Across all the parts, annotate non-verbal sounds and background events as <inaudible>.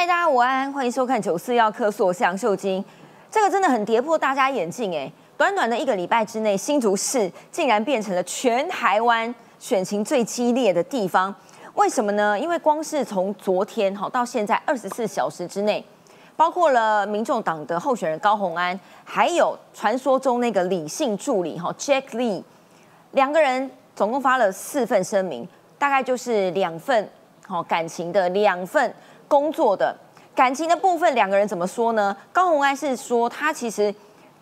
嗨，大家午安，欢迎收看《九四要客所向秀晶。这个真的很跌破大家眼镜哎！短短的一个礼拜之内，新竹市竟然变成了全台湾选情最激烈的地方。为什么呢？因为光是从昨天哈到现在二十四小时之内，包括了民众党的候选人高虹安，还有传说中那个李姓助理哈 Jack Lee，两个人总共发了四份声明，大概就是两份好感情的两份。工作的感情的部分，两个人怎么说呢？高红安是说，他其实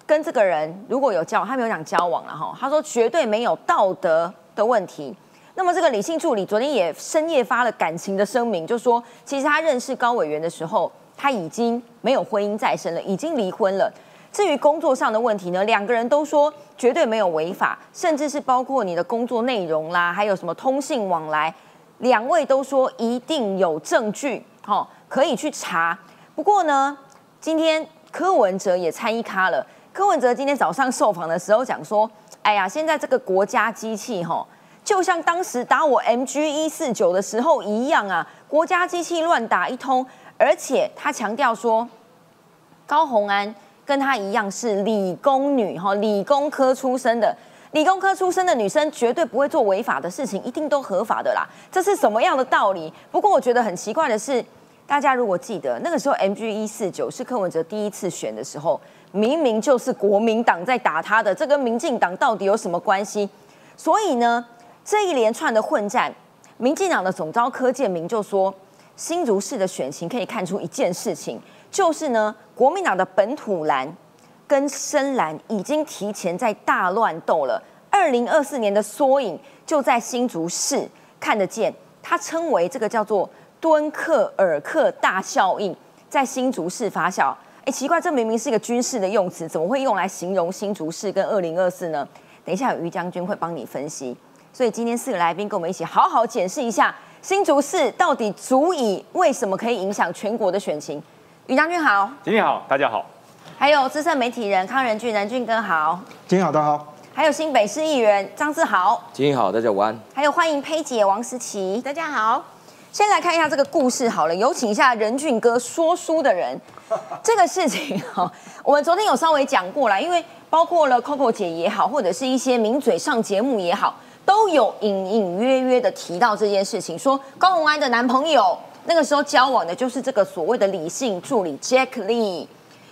跟这个人如果有交往，他没有讲交往了哈，他说绝对没有道德的问题。那么这个李姓助理昨天也深夜发了感情的声明，就说其实他认识高委员的时候，他已经没有婚姻在身了，已经离婚了。至于工作上的问题呢，两个人都说绝对没有违法，甚至是包括你的工作内容啦，还有什么通信往来，两位都说一定有证据。哦，可以去查。不过呢，今天柯文哲也参一咖了。柯文哲今天早上受访的时候讲说：“哎呀，现在这个国家机器哈，就像当时打我 MG 一四九的时候一样啊，国家机器乱打一通。而且他强调说，高红安跟他一样是理工女哈，理工科出身的，理工科出身的女生绝对不会做违法的事情，一定都合法的啦。这是什么样的道理？不过我觉得很奇怪的是。大家如果记得那个时候，M G 一四九是柯文哲第一次选的时候，明明就是国民党在打他的，这跟民进党到底有什么关系？所以呢，这一连串的混战，民进党的总召柯建明就说，新竹市的选情可以看出一件事情，就是呢，国民党的本土蓝跟深蓝已经提前在大乱斗了。二零二四年的缩影就在新竹市看得见，他称为这个叫做。敦克尔克大效应在新竹市发酵，哎，奇怪，这明明是一个军事的用词，怎么会用来形容新竹市跟二零二四呢？等一下，有于将军会帮你分析。所以今天四个来宾跟我们一起好好检视一下新竹市到底足以为什么可以影响全国的选情。于将军好，今天好，大家好。还有资深媒体人康仁俊，仁俊哥好，今天好，大家好。还有新北市议员张志豪，今天好，大家午安。还有欢迎佩姐王思琪，大家好。先来看一下这个故事好了，有请一下任俊哥说书的人。<laughs> 这个事情哈，我们昨天有稍微讲过了，因为包括了 Coco 姐也好，或者是一些名嘴上节目也好，都有隐隐约约的提到这件事情，说高红安的男朋友那个时候交往的就是这个所谓的理性助理 Jack Lee。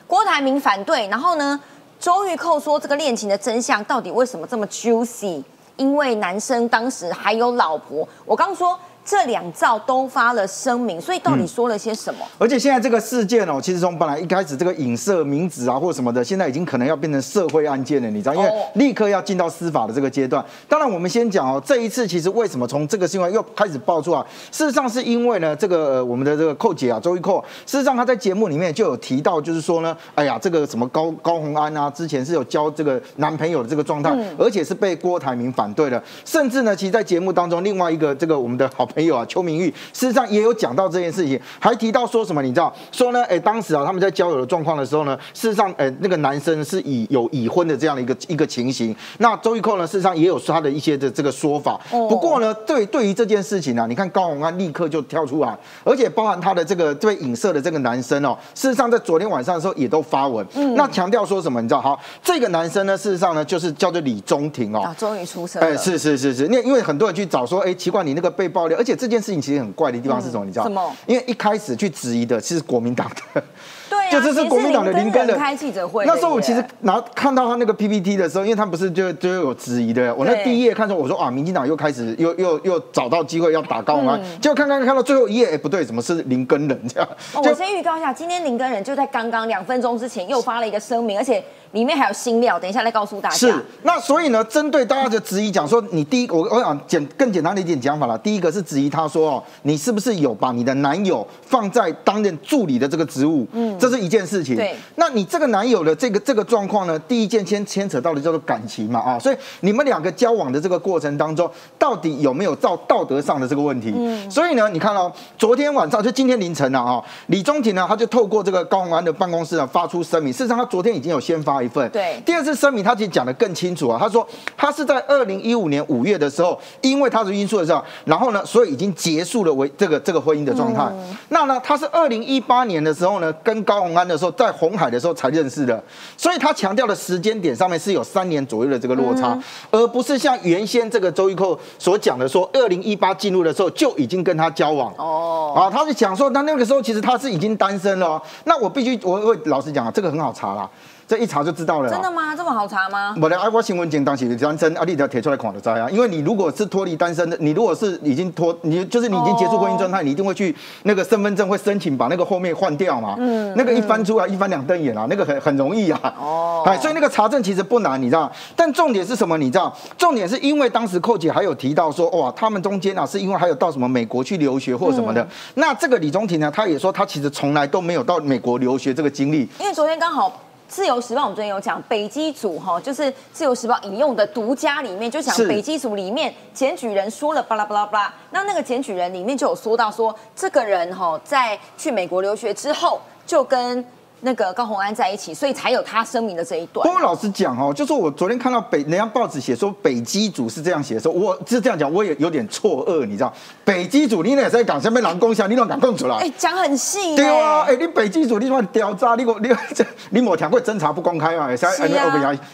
郭台铭反对，然后呢，周玉蔻说这个恋情的真相到底为什么这么 juicy？因为男生当时还有老婆。我刚说。这两造都发了声明，所以到底说了些什么？而且现在这个事件哦，其实从本来一开始这个影射名字啊或什么的，现在已经可能要变成社会案件了，你知道？因为立刻要进到司法的这个阶段。当然，我们先讲哦，这一次其实为什么从这个新闻又开始爆出啊？事实上是因为呢，这个我们的这个寇姐啊，周玉蔻，事实上她在节目里面就有提到，就是说呢，哎呀，这个什么高高红安啊，之前是有交这个男朋友的这个状态，而且是被郭台铭反对的，甚至呢，其实在节目当中，另外一个这个我们的好。朋友啊，邱明玉事实上也有讲到这件事情，还提到说什么？你知道说呢？哎，当时啊，他们在交友的状况的时候呢，事实上，哎，那个男生是以有已婚的这样的一个一个情形。那周玉蔻呢，事实上也有他的一些的这个说法。不过呢，对对于这件事情呢，你看高洪安立刻就跳出来，而且包含他的这个被影射的这个男生哦，事实上在昨天晚上的时候也都发文，那强调说什么？你知道？好，这个男生呢，事实上呢，就是叫做李中庭哦，终于出生。哎，是是是是，那因为很多人去找说，哎，奇怪，你那个被爆料。而且这件事情其实很怪的地方是什么？你知道什么？因为一开始去质疑的是国民党的。对，<laughs> 就这是国民党的林根人开记者会。那时候我其实拿看到他那个 PPT 的时候，因为他不是就就有质疑的。我那第一页看候，我说啊，民进党又开始又又又找到机会要打高安，结果看看看到最后一页，哎，不对，怎么是林根人这样？我先预告一下，今天林根人就在刚刚两分钟之前又发了一个声明，而且里面还有新料，等一下再告诉大家。是，那所以呢，针对大家的质疑，讲说你第一，我我想简更简单的一点讲法了。第一个是质疑他说哦，你是不是有把你的男友放在担任助理的这个职务？嗯，这是一件事情。对，那你这个男友的这个这个状况呢？第一件先牵扯到的叫做感情嘛啊，所以你们两个交往的这个过程当中，到底有没有照道德上的这个问题？嗯，所以呢，你看哦，昨天晚上就今天凌晨了啊，李宗廷呢，他就透过这个高鸿安的办公室啊发出声明。事实上，他昨天已经有先发发一份。对，第二次声明他其实讲的更清楚啊，他说他是在二零一五年五月的时候，因为他的因素的时候，然后呢，所以已经结束了为这个这个婚姻的状态。那呢，他是二零一八年的时候呢，跟高洪安的时候在红海的时候才认识的，所以他强调的时间点上面是有三年左右的这个落差，而不是像原先这个周玉蔻所讲的说，二零一八进入的时候就已经跟他交往。哦，啊，他是讲说，那那个时候其实他是已经单身了。那我必须，我我老实讲啊，这个很好查啦。这一查就知道了。真的吗？这么好查吗？我的爱国新闻简当写单身，啊，你只要贴出来看的灾啊！因为你如果是脱离单身的，你如果是已经脱，你就是你已经结束婚姻状态，你一定会去那个身份证会申请把那个后面换掉嘛。嗯。那个一翻出来一翻两瞪眼啊，那个很很容易啊。哦。哎，所以那个查证其实不难，你知道？但重点是什么？你知道？重点是因为当时寇姐还有提到说，哇，他们中间啊是因为还有到什么美国去留学或什么的。那这个李宗廷呢，他也说他其实从来都没有到美国留学这个经历。因为昨天刚好。自由时报我们昨天有讲北基组哈，就是自由时报引用的独家里面就讲北基组里面检举人说了巴拉巴拉巴拉，那那个检举人里面就有说到说这个人哈在去美国留学之后就跟。那个高洪安在一起，所以才有他声明的这一段。不过老实讲哦，就是我昨天看到北人家报纸写说北基组是这样写的时候，我是这样讲，我也有点错愕，你知道？北基组你那也在讲下面狼攻下，你怎敢供出来？哎，讲很细。对啊，哎，你北基组你怎么调查？你我你这 <laughs> 你某条会侦查不公开嘛？是啊。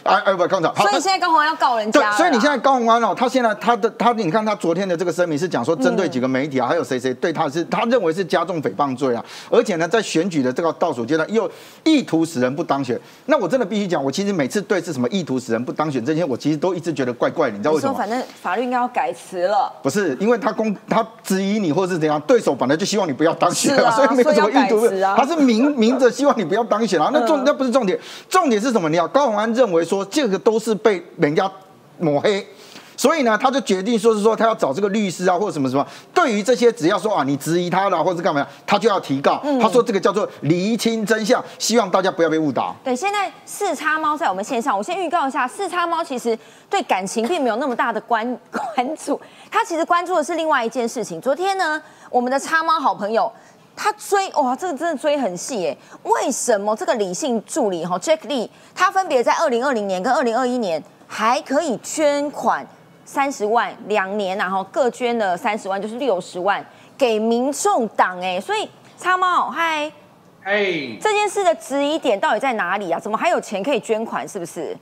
哎哎不，刚才。所以现在高洪安要告人家。对，所以你现在高洪安哦，他现在他的他，你看他昨天的这个声明是讲说，针对几个媒体啊，还有谁谁对他是他认为是加重诽谤罪啊，而且呢，在选举的这个倒数阶段又意图。使人不当选，那我真的必须讲，我其实每次对是什么意图使人不当选这些，我其实都一直觉得怪怪的，你知道为什么？反正法律应该要改词了。不是，因为他公他质疑你，或者是怎样，对手本来就希望你不要当选啊，所以没有什么意图。他是明明着希望你不要当选啊。那重那不是重点，重点是什么？你要高鸿安认为说这个都是被人家抹黑。所以呢，他就决定说是说他要找这个律师啊，或者什么什么。对于这些，只要说啊，你质疑他了，或者干嘛，他就要提告。他说这个叫做厘清真相，希望大家不要被误导。对，现在四叉猫在我们线上，我先预告一下，四叉猫其实对感情并没有那么大的关 <laughs> 关注，他其实关注的是另外一件事情。昨天呢，我们的叉猫好朋友他追哇，这个真的追很细哎。为什么这个理性助理哈 Jack Lee，他分别在二零二零年跟二零二一年还可以捐款？三十万两年，然后各捐了三十万，就是六十万给民众党哎，所以叉猫嗨，哎，这件事的质疑点到底在哪里啊？怎么还有钱可以捐款？是不是？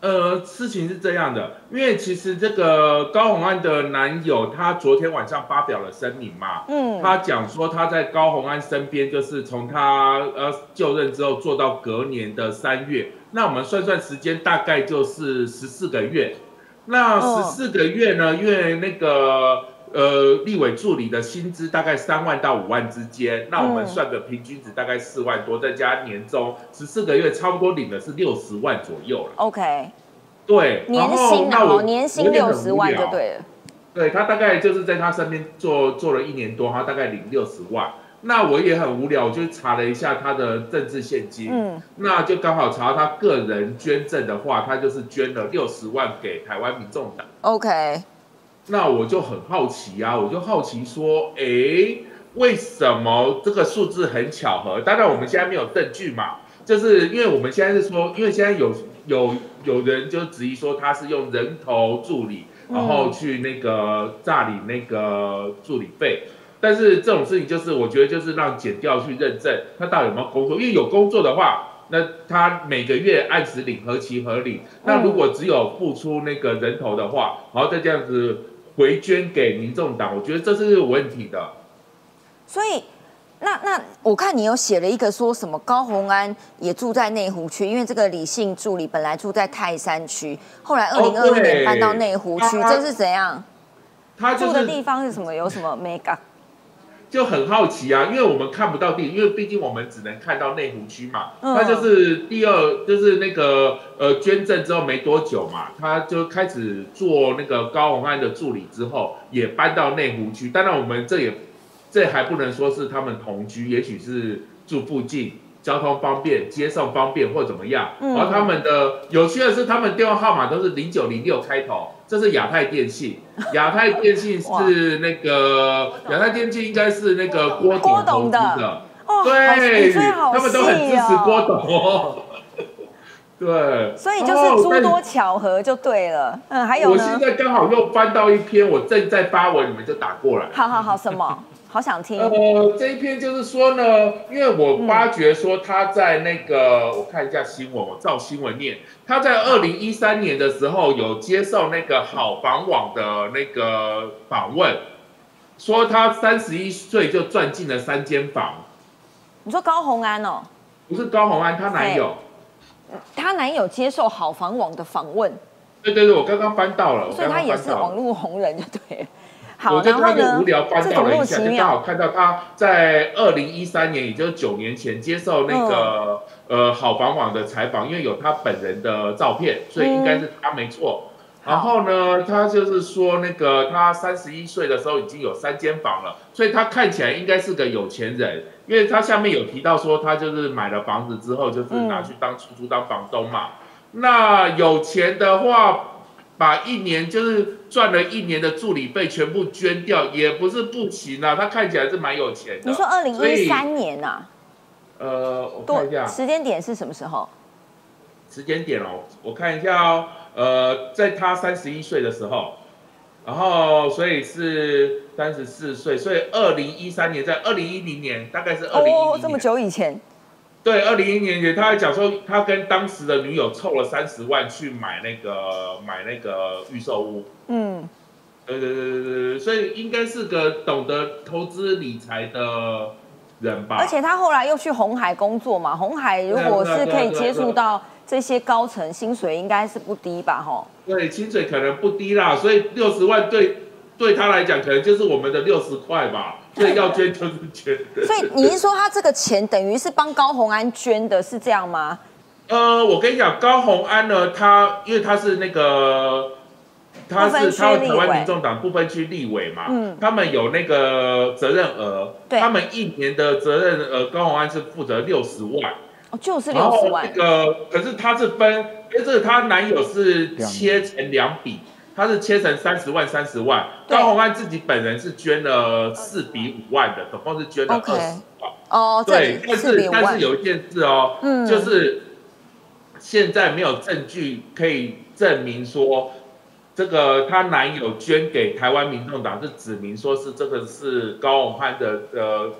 呃，事情是这样的，因为其实这个高红安的男友他昨天晚上发表了声明嘛，嗯，他讲说他在高红安身边，就是从他呃就任之后做到隔年的三月，那我们算算时间，大概就是十四个月。那十四个月呢？因为那个呃，立委助理的薪资大概三万到五万之间，那我们算个平均值大概四万多，再加年终，十四个月差不多领的是六十万左右了。OK，对，年薪哦，年薪六十万就对了。对他大概就是在他身边做做了一年多，他大概领六十万。那我也很无聊，我就查了一下他的政治现金，嗯，那就刚好查到他个人捐赠的话，他就是捐了六十万给台湾民众党。OK，那我就很好奇啊，我就好奇说，哎，为什么这个数字很巧合？当然我们现在没有证据嘛，就是因为我们现在是说，因为现在有有有人就质疑说他是用人头助理，然后去那个诈领那个助理费。但是这种事情就是，我觉得就是让检调去认证他到底有没有工作，因为有工作的话，那他每个月按时领合情合理。那如果只有付出那个人头的话，然后再这样子回捐给民众党，我觉得这是有问题的。所以，那那我看你有写了一个说什么高鸿安也住在内湖区，因为这个李姓助理本来住在泰山区，后来二零二一年搬到内湖区，这是怎样？他住的地方是什么？有什么 mega？就很好奇啊，因为我们看不到地，因为毕竟我们只能看到内湖区嘛。他就是第二，就是那个呃捐赠之后没多久嘛，他就开始做那个高洪安的助理之后，也搬到内湖区。当然我们这也这还不能说是他们同居，也许是住附近。交通方便，接送方便或怎么样？然后他们的有趣的是，他们电话号码都是零九零六开头，这是亚太电信。<laughs> 亚太电信是那个亚太电信应该是那个郭董投资的，对，他们都很支持郭董。<laughs> 对，所以就是诸多巧合就对了。嗯，还有？我现在刚好又翻到一篇，我正在发文，你们就打过来。好好好，什么？好想听。呃，这一篇就是说呢，因为我发觉说他在那个，我看一下新闻，我照新闻念，他在二零一三年的时候有接受那个好房网的那个访问，说他三十一岁就赚进了三间房。你说高红安哦？不是高红安，她男友。她男友接受好房网的访问。对对对，我刚刚翻到了，所以他也是网络红人，就对。我就他就无聊翻到了一下，就刚好看到他在二零一三年，也就是九年前接受那个呃好房网的采访，因为有他本人的照片，所以应该是他没错。然后呢，他就是说那个他三十一岁的时候已经有三间房了，所以他看起来应该是个有钱人，因为他下面有提到说他就是买了房子之后就是拿去当出租当房东嘛。那有钱的话。把一年就是赚了一年的助理费全部捐掉，也不是不行啊。他看起来是蛮有钱的。你说二零一三年呐？呃，我看一下时间点是什么时候？时间点哦，我看一下哦。呃，在他三十一岁的时候，然后所以是三十四岁，所以二零一三年在二零一零年，大概是二零一零年，这么久以前。对，二零一年前，他还讲说，他跟当时的女友凑了三十万去买那个买那个预售屋。嗯，对对对对对所以应该是个懂得投资理财的人吧。而且他后来又去红海工作嘛，红海如果是可以接触到这些高层，薪水应该是不低吧？吼。对，薪水可能不低啦，所以六十万对对他来讲，可能就是我们的六十块吧。所以要捐就是捐。所以你是说他这个钱等于是帮高红安捐的，是这样吗？呃，我跟你讲，高红安呢，他因为他是那个，他是他台湾民众党不分区立委嘛，嗯，他们有那个责任额，他们一年的责任额，高红安是负责六十万，哦，就是六十万。那个可是他是分，因为这个他男友是切成两笔。他是切成三十万、三十万，高鸿安自己本人是捐了四比五万的，总共是捐了二十万。哦，对，但是但是有一件事哦，就是现在没有证据可以证明说这个她男友捐给台湾民众党是指明说是这个是高鸿安的呃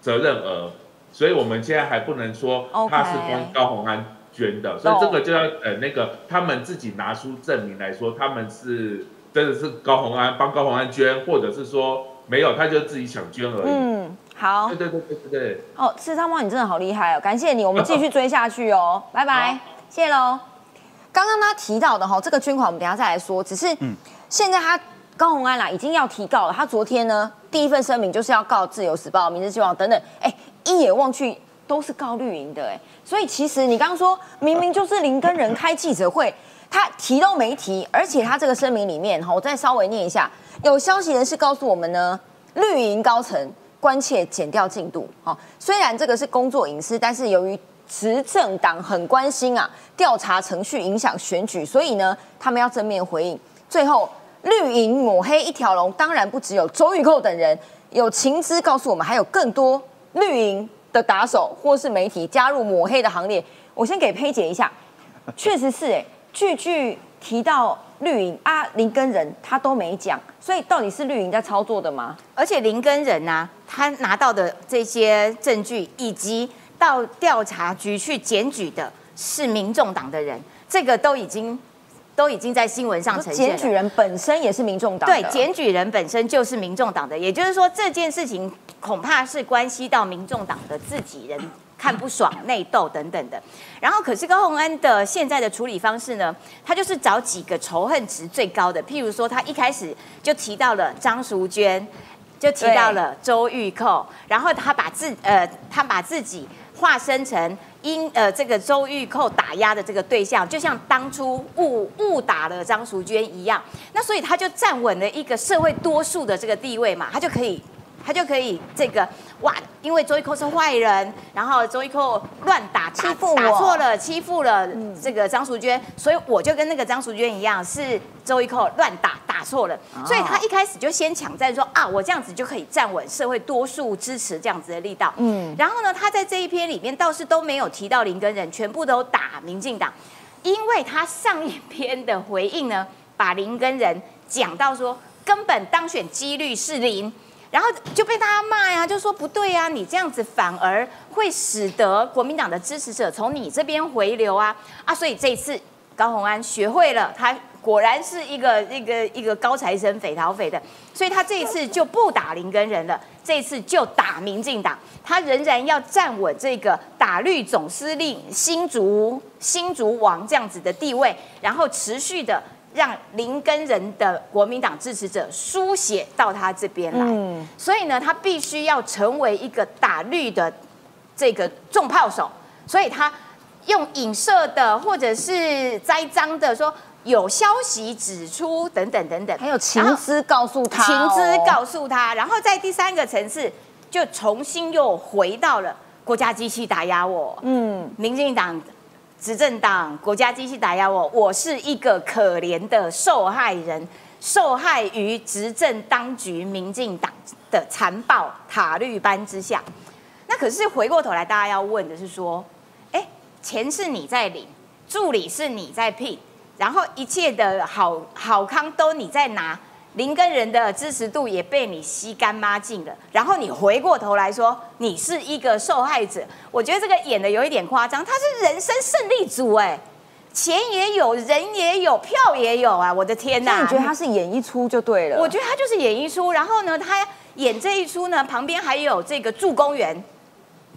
责任额，所以我们现在还不能说他是跟高鸿安。捐的，所以这个就要等那个他们自己拿出证明来说，他们是真的是高红安帮高红安捐，或者是说没有，他就自己想捐而已。嗯，好，对对对对对对。哦，吃汤猫，你真的好厉害哦，感谢你，我们继续追下去哦，<laughs> 拜拜，谢谢喽。刚刚他提到的哈，这个捐款我们等下再来说，只是现在他高红安啦已经要提告了，他昨天呢第一份声明就是要告自由时报、明日希望等等，哎，一眼望去。都是高绿营的哎，所以其实你刚刚说明明就是林根人开记者会，他提都没提，而且他这个声明里面哈，我再稍微念一下，有消息人士告诉我们呢，绿营高层关切减掉进度，虽然这个是工作隐私，但是由于执政党很关心啊，调查程序影响选举，所以呢，他们要正面回应。最后绿营抹黑一条龙，当然不只有周玉蔻等人，有情资告诉我们，还有更多绿营。的打手或是媒体加入抹黑的行列，我先给佩姐一下，<laughs> 确实是哎，句句提到绿营啊，林根人他都没讲，所以到底是绿营在操作的吗？而且林根人呢，他拿到的这些证据，以及到调查局去检举的是民众党的人，这个都已经。都已经在新闻上呈现。检举人本身也是民众党。对，检举人本身就是民众党的，也就是说这件事情恐怕是关系到民众党的自己人看不爽、内斗等等的。然后，可是高鸿安的现在的处理方式呢？他就是找几个仇恨值最高的，譬如说他一开始就提到了张淑娟，就提到了周玉蔻，然后他把自呃他把自己化身成。因呃，这个周玉蔻打压的这个对象，就像当初误误打了张淑娟一样，那所以他就站稳了一个社会多数的这个地位嘛，他就可以他就可以这个哇，因为周玉蔻是坏人，然后周玉蔻乱打欺负我打错了，欺负了这个张淑娟，所以我就跟那个张淑娟一样，是周玉蔻乱打打错了，所以他一开始就先抢占说啊，我这样子就可以站稳社会多数支持这样子的力道，嗯，然后呢，他在这一篇里面倒是都没有提到林根人，全部都打民进党，因为他上一篇的回应呢，把林根人讲到说根本当选几率是零。然后就被大家骂呀，就说不对呀，你这样子反而会使得国民党的支持者从你这边回流啊。啊！所以这一次高鸿安学会了，他果然是一个一个一个高材生，匪逃匪的，所以他这一次就不打林根人了，这一次就打民进党，他仍然要站稳这个打绿总司令、新竹新竹王这样子的地位，然后持续的。让林根人的国民党支持者书写到他这边来，所以呢，他必须要成为一个打绿的这个重炮手，所以他用影射的或者是栽赃的说有消息指出等等等等，还有情资告诉他，情资告诉他，然后在第三个层次就重新又回到了国家机器打压我，嗯，民进党。执政党国家机器打压我，我是一个可怜的受害人，受害于执政当局民进党的残暴塔绿班之下。那可是回过头来，大家要问的是说，哎，钱是你在领，助理是你在聘，然后一切的好好康都你在拿。林根人的支持度也被你吸干抹净了，然后你回过头来说你是一个受害者，我觉得这个演的有一点夸张。他是人生胜利组哎，钱也有人也有票也有啊，我的天哪！你觉得他是演一出就对了？我觉得他就是演一出，然后呢，他演这一出呢，旁边还有这个助攻员。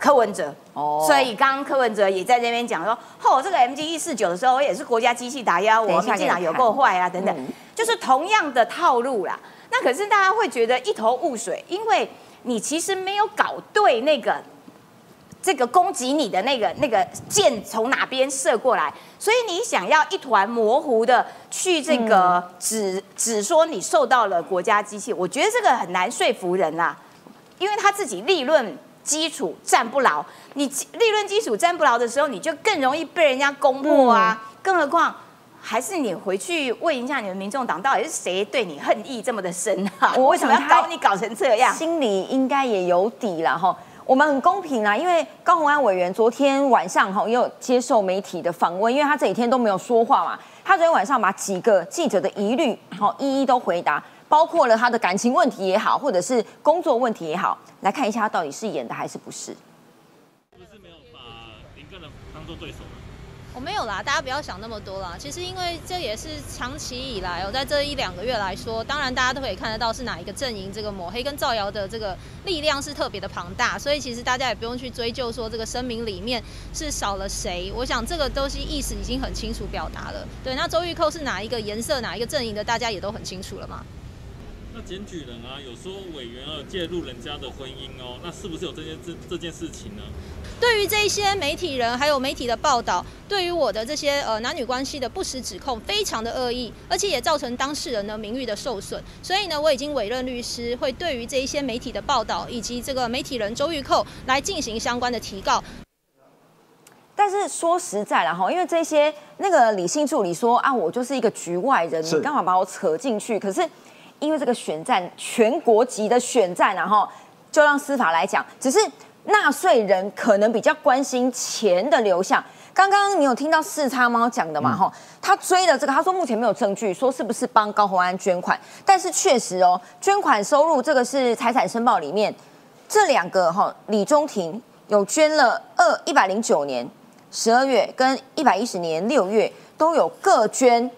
柯文哲，哦，所以刚刚柯文哲也在这边讲说，哦，这个 M G 一四九的时候，也是国家机器打压我，民进党有够坏啊，等等，就是同样的套路啦。那可是大家会觉得一头雾水，因为你其实没有搞对那个这个攻击你的那个那个箭从哪边射过来，所以你想要一团模糊的去这个只只说你受到了国家机器，我觉得这个很难说服人啦，因为他自己立论。基础站不牢，你利润基础站不牢的时候，你就更容易被人家攻破啊！更何况，还是你回去问一下你们民众党，到底是谁对你恨意这么的深啊？我为什么要搞你搞成这样？心里应该也有底了哈。我们很公平啊，因为高鸿安委员昨天晚上哈也有接受媒体的访问，因为他这几天都没有说话嘛，他昨天晚上把几个记者的疑虑好一一都回答。包括了他的感情问题也好，或者是工作问题也好，来看一下他到底是演的还是不是。不是没有把林个人当做对手我没有啦，大家不要想那么多啦。其实因为这也是长期以来，我在这一两个月来说，当然大家都可以看得到是哪一个阵营，这个抹黑跟造谣的这个力量是特别的庞大，所以其实大家也不用去追究说这个声明里面是少了谁。我想这个东西意思已经很清楚表达了。对，那周玉蔻是哪一个颜色、哪一个阵营的，大家也都很清楚了嘛。那检举人啊，有说委员要介入人家的婚姻哦，那是不是有这件这这件事情呢？对于这些媒体人还有媒体的报道，对于我的这些呃男女关系的不实指控，非常的恶意，而且也造成当事人的名誉的受损。所以呢，我已经委任律师，会对于这一些媒体的报道以及这个媒体人周玉蔻来进行相关的提告。但是说实在了哈，因为这些那个理性助理说啊，我就是一个局外人，你干嘛把我扯进去，可是。因为这个选战全国级的选战，然后就让司法来讲，只是纳税人可能比较关心钱的流向。刚刚你有听到四叉猫讲的嘛？哈，他追的这个，他说目前没有证据说是不是帮高鸿安捐款，但是确实哦，捐款收入这个是财产申报里面这两个哈，李中庭有捐了二一百零九年十二月跟一百一十年六月都有各捐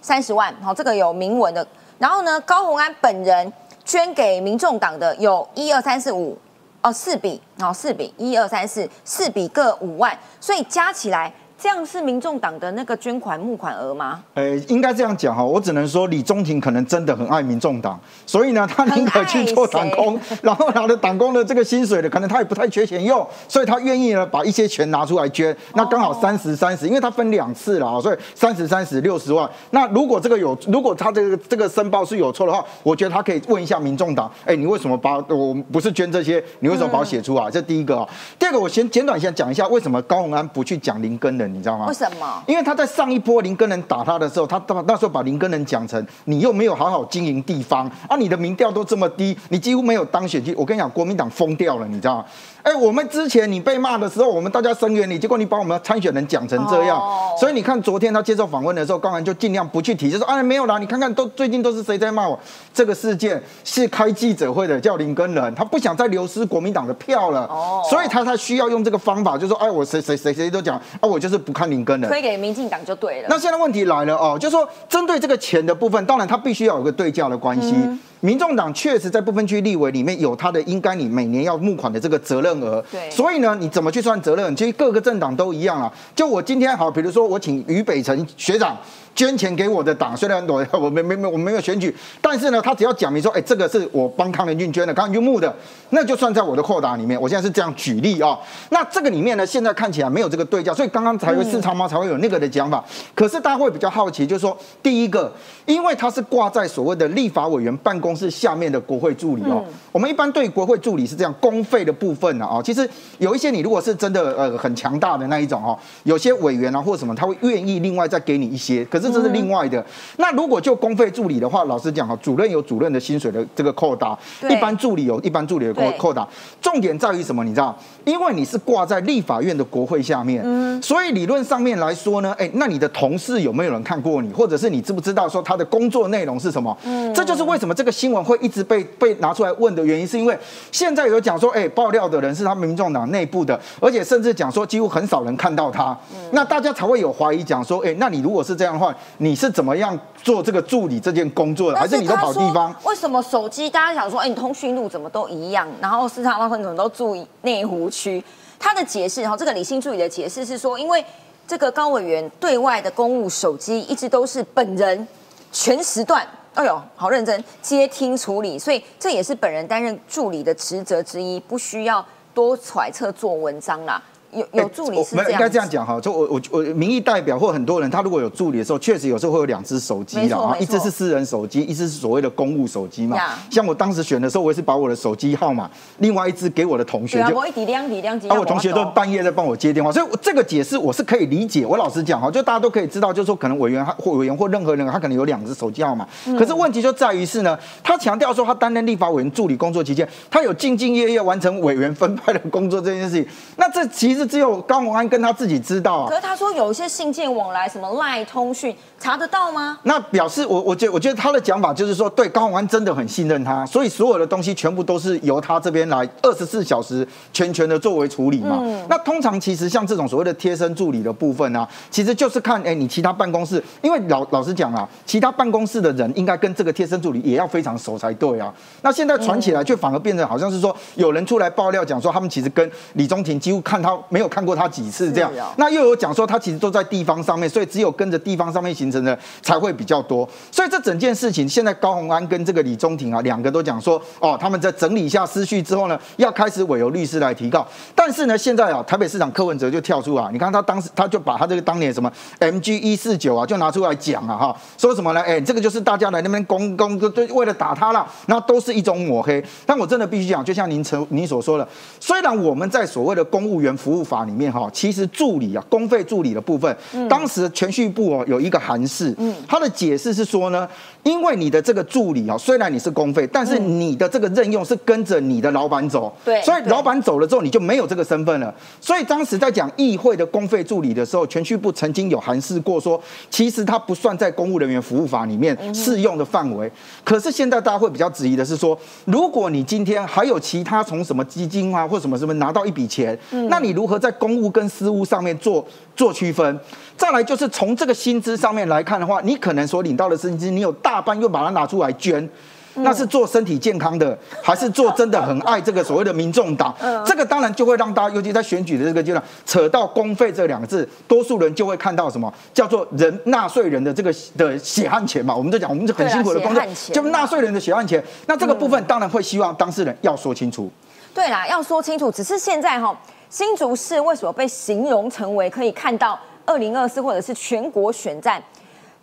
三十万，好，这个有明文的。然后呢，高鸿安本人捐给民众党的有一二三四五哦四笔哦四笔一二三四四笔各五万，所以加起来这样是民众党的那个捐款募款额吗？呃，应该这样讲哈，我只能说李中庭可能真的很爱民众党，所以呢，他宁可去做党 <laughs> 工，<laughs> 然后拿了党工的这个薪水的，可能他也不太缺钱用，所以他愿意呢把一些钱拿出来捐。那刚好三十三十，因为他分两次了啊，所以三十三十六十万。那如果这个有，如果他这个这个申报是有错的话，我觉得他可以问一下民众党，哎，你为什么把我不是捐这些，你为什么把我写出来？这第一个啊。第二个，我先简短先讲一下为什么高鸿安不去讲林根人。你知道吗？为什么？因为他在上一波林根人打他的时候，他到那时候把林根人讲成你又没有好好经营地方啊，你的民调都这么低，你几乎没有当选。我跟你讲，国民党疯掉了，你知道吗？哎，我们之前你被骂的时候，我们大家声援你，结果你把我们参选人讲成这样，所以你看昨天他接受访问的时候，高然就尽量不去提，就说哎没有啦，你看看都最近都是谁在骂我？这个事件是开记者会的，叫林根人，他不想再流失国民党的票了，哦，所以他才需要用这个方法，就说哎我谁谁谁谁都讲，啊我就是不看林根人，推给民进党就对了。那现在问题来了哦，就说针对这个钱的部分，当然他必须要有个对价的关系。民众党确实在部分区立委里面有他的应该你每年要募款的这个责任额，对，所以呢，你怎么去算责任？其实各个政党都一样啊。就我今天好，比如说我请于北辰学长。捐钱给我的党，虽然我我没没没我没有选举，但是呢，他只要讲明说，哎，这个是我帮康仁俊捐的，康仁俊募的，那就算在我的扩大里面。我现在是这样举例啊，<laughs> 那这个里面呢，现在看起来没有这个对价，所以刚刚才会四长毛才会有那个的讲法。可是大家会比较好奇，就是说，第一个，因为他是挂在所谓的立法委员办公室下面的国会助理哦，我们一般对国会助理是这样，公费的部分呢啊，其实有一些你如果是真的呃很强大的那一种哦，有些委员啊或什么，他会愿意另外再给你一些，可是。这是另外的。那如果就公费助理的话，老实讲哈，主任有主任的薪水的这个扣打，一般助理有一般助理的扣扣打。重点在于什么？你知道？因为你是挂在立法院的国会下面，所以理论上面来说呢，哎，那你的同事有没有人看过你，或者是你知不知道说他的工作内容是什么？嗯，这就是为什么这个新闻会一直被被拿出来问的原因，是因为现在有讲说，哎，爆料的人是他民众党内部的，而且甚至讲说几乎很少人看到他，那大家才会有怀疑，讲说，哎，那你如果是这样的话。你是怎么样做这个助理这件工作的？还是你都跑地方？为什么手机大家想说，哎，你通讯录怎么都一样？然后市场方分怎么都住内湖区？他的解释，哈，这个理性助理的解释是说，因为这个高委员对外的公务手机一直都是本人全时段，哎呦，好认真接听处理，所以这也是本人担任助理的职责之一，不需要多揣测做文章啦。有有助理是这样，应该这样讲哈，就我我我民意代表或很多人，他如果有助理的时候，确实有时候会有两只手机的，一只是私人手机，一只是所谓的公务手机嘛。像我当时选的时候，我也是把我的手机号码，另外一只给我的同学，就我一滴两滴两滴，啊，我同学都半夜在帮我接电话，所以这个解释我是可以理解。我老实讲哈，就大家都可以知道，就是说可能委员或委员或任何人，他可能有两只手机号码。可是问题就在于是呢，他强调说他担任立法委员助理工作期间，他有兢兢业业完成委员分派的工作这件事情。那这其实只有高宏安。跟他自己知道啊，可是他说有一些信件往来，什么赖通讯查得到吗？那表示我，我觉我觉得他的讲法就是说，对高宏安真的很信任他，所以所有的东西全部都是由他这边来二十四小时全权的作为处理嘛。那通常其实像这种所谓的贴身助理的部分呢，其实就是看哎你其他办公室，因为老老实讲啊，其他办公室的人应该跟这个贴身助理也要非常熟才对啊。那现在传起来却反而变成好像是说有人出来爆料讲说，他们其实跟李宗廷几乎看他没有看过他几次。是这样，那又有讲说他其实都在地方上面，所以只有跟着地方上面形成的才会比较多。所以这整件事情，现在高鸿安跟这个李宗廷啊，两个都讲说，哦，他们在整理一下思绪之后呢，要开始委由律师来提告。但是呢，现在啊，台北市长柯文哲就跳出啊，你看他当时他就把他这个当年什么 MG 一四九啊，就拿出来讲啊，哈，说什么呢？哎，这个就是大家来那边公公，就为了打他了，那都是一种抹黑。但我真的必须讲，就像您曾您所说的，虽然我们在所谓的公务员服务法里面哈，其实助理啊，公费助理的部分，当时全序部哦有一个函释，他的解释是说呢，因为你的这个助理啊，虽然你是公费，但是你的这个任用是跟着你的老板走，对，所以老板走了之后，你就没有这个身份了。所以当时在讲议会的公费助理的时候，全序部曾经有函示过说，其实他不算在公务人员服务法里面适用的范围。可是现在大家会比较质疑的是说，如果你今天还有其他从什么基金啊或什么什么拿到一笔钱，那你如何在公务跟私务上面做做区分，再来就是从这个薪资上面来看的话，你可能所领到的薪资，你有大半又把它拿出来捐，那是做身体健康的，还是做真的很爱这个所谓的民众党？<laughs> 这个当然就会让大家，尤其在选举的这个阶段，扯到公费这两个字，多数人就会看到什么叫做人纳税人的这个的血汗钱嘛。我们就讲，我们就很辛苦的工作，就纳税人的血汗钱。那这个部分当然会希望当事人要说清楚。对啦，要说清楚。只是现在哈，新竹市为什么被形容成为可以看到二零二四或者是全国选战？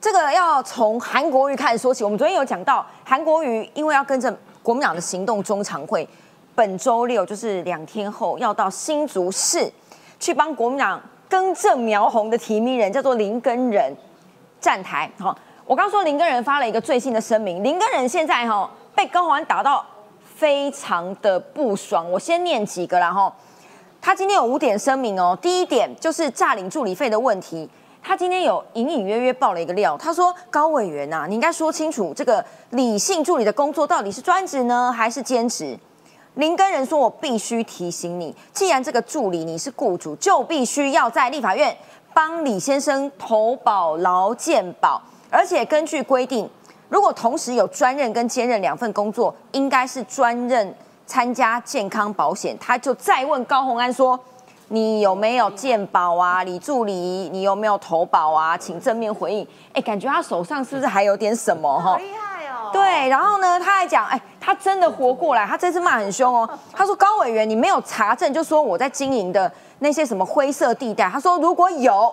这个要从韩国瑜开始说起。我们昨天有讲到，韩国瑜因为要跟着国民党的行动中常会，本周六就是两天后要到新竹市去帮国民党更正苗红的提名人，叫做林根仁站台。好，我刚说林根仁发了一个最新的声明，林根仁现在哈被高环打到非常的不爽。我先念几个啦哈，他今天有五点声明哦。第一点就是诈领助理费的问题。他今天有隐隐约约爆了一个料，他说高委员呐，你应该说清楚这个理性助理的工作到底是专职呢还是兼职？林根人说，我必须提醒你，既然这个助理你是雇主，就必须要在立法院帮李先生投保劳健保，而且根据规定，如果同时有专任跟兼任两份工作，应该是专任参加健康保险。他就再问高鸿安说。你有没有鉴保啊，李助理？你有没有投保啊？请正面回应。哎，感觉他手上是不是还有点什么？哈，厉害哦。对，然后呢，他还讲，哎，他真的活过来。他这次骂很凶哦。他说高委员，你没有查证，就说我在经营的那些什么灰色地带。他说如果有，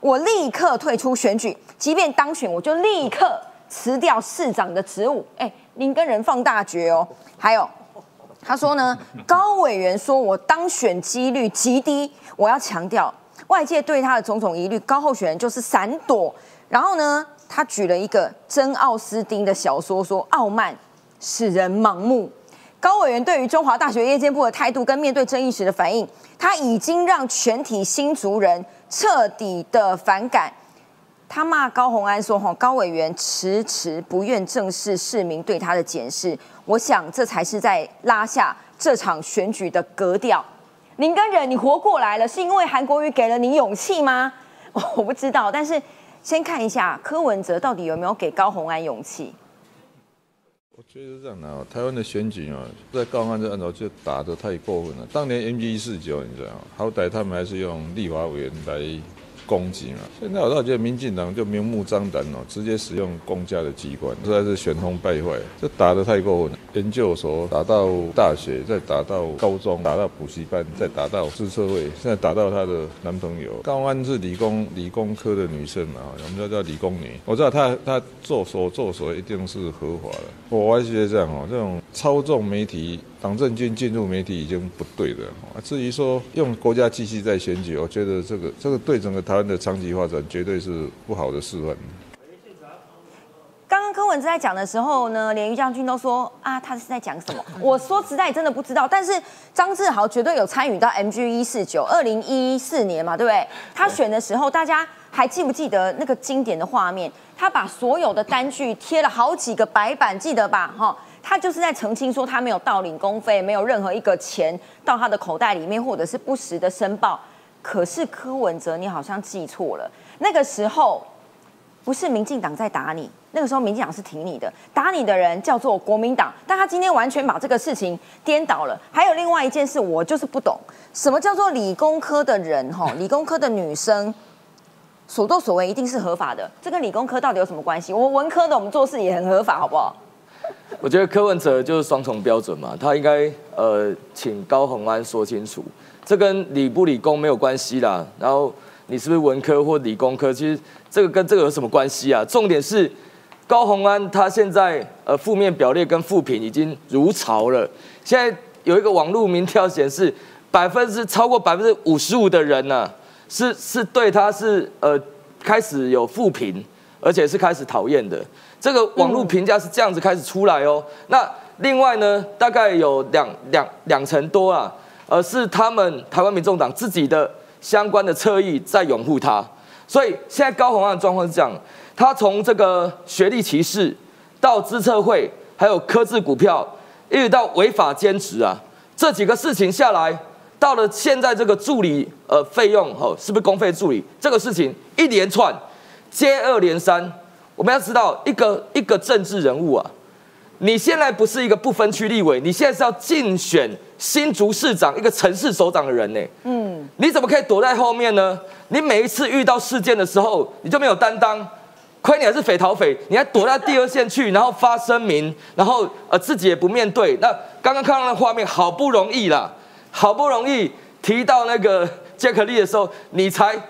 我立刻退出选举，即便当选，我就立刻辞掉市长的职务。哎，您跟人放大绝哦。还有。他说呢，高委员说我当选几率极低，我要强调，外界对他的种种疑虑，高候选人就是闪躲。然后呢，他举了一个真奥斯丁的小说，说傲慢使人盲目。高委员对于中华大学夜间部的态度跟面对争议时的反应，他已经让全体新族人彻底的反感。他骂高鸿安说：“哈，高委员迟迟不愿正视市民对他的检视，我想这才是在拉下这场选举的格调。”林根人，你活过来了，是因为韩国瑜给了你勇气吗？<laughs> 我不知道，但是先看一下柯文哲到底有没有给高鸿安勇气。我觉得是这样的，台湾的选举啊，在高鸿安这案头就打得太过分了。当年 M G 一四九，你知道吗？好歹他们还是用立法委员来。攻击嘛，现在我倒觉得民进党就明目张胆哦，直接使用公家的机关，实在是旋风败坏，这打得太过分了。研究所打到大学，再打到高中，打到补习班，再打到自测会，现在打到她的男朋友。高安是理工理工科的女生嘛，我们叫叫理工女。我知道她她做所做所一定是合法的，我还是觉得这样哦，这种操纵媒体。党政军进入媒体已经不对了。至于说用国家机器在选举，我觉得这个这个对整个台湾的长期发展绝对是不好的示范。刚刚柯文哲在讲的时候呢，连于将军都说啊，他是在讲什么？<laughs> 我说实在真的不知道。但是张志豪绝对有参与到 MG 一四九二零一四年嘛，对不对？他选的时候，大家还记不记得那个经典的画面？他把所有的单据贴了好几个白板，记得吧？哈。他就是在澄清说，他没有盗领公费，没有任何一个钱到他的口袋里面，或者是不实的申报。可是柯文哲，你好像记错了。那个时候不是民进党在打你，那个时候民进党是挺你的，打你的人叫做国民党。但他今天完全把这个事情颠倒了。还有另外一件事，我就是不懂，什么叫做理工科的人哈，理工科的女生所作所为一定是合法的？这跟理工科到底有什么关系？我们文科的，我们做事也很合法，好不好？<laughs> 我觉得柯文哲就是双重标准嘛，他应该呃请高鸿安说清楚，这跟理不理工没有关系啦。然后你是不是文科或理工科，其实这个跟这个有什么关系啊？重点是高鸿安他现在呃负面表列跟负评已经如潮了。现在有一个网络民调显示，百分之超过百分之五十五的人呢，是是对他是呃开始有负评，而且是开始讨厌的。这个网络评价是这样子开始出来哦。那另外呢，大概有两两两成多啊，呃，是他们台湾民众党自己的相关的侧翼在拥护他。所以现在高鸿安的状况是这样：他从这个学历歧视到资策会，还有科制股票，一直到违法兼职啊，这几个事情下来，到了现在这个助理呃费用哦，是不是公费助理这个事情一连串接二连三。我们要知道，一个一个政治人物啊，你现在不是一个不分区立委，你现在是要竞选新竹市长一个城市首长的人呢。嗯，你怎么可以躲在后面呢？你每一次遇到事件的时候，你就没有担当。亏你还是匪逃匪，你还躲在第二线去，然后发声明，然后呃自己也不面对。那刚刚看到那画面，好不容易啦，好不容易提到那个杰克利的时候，你才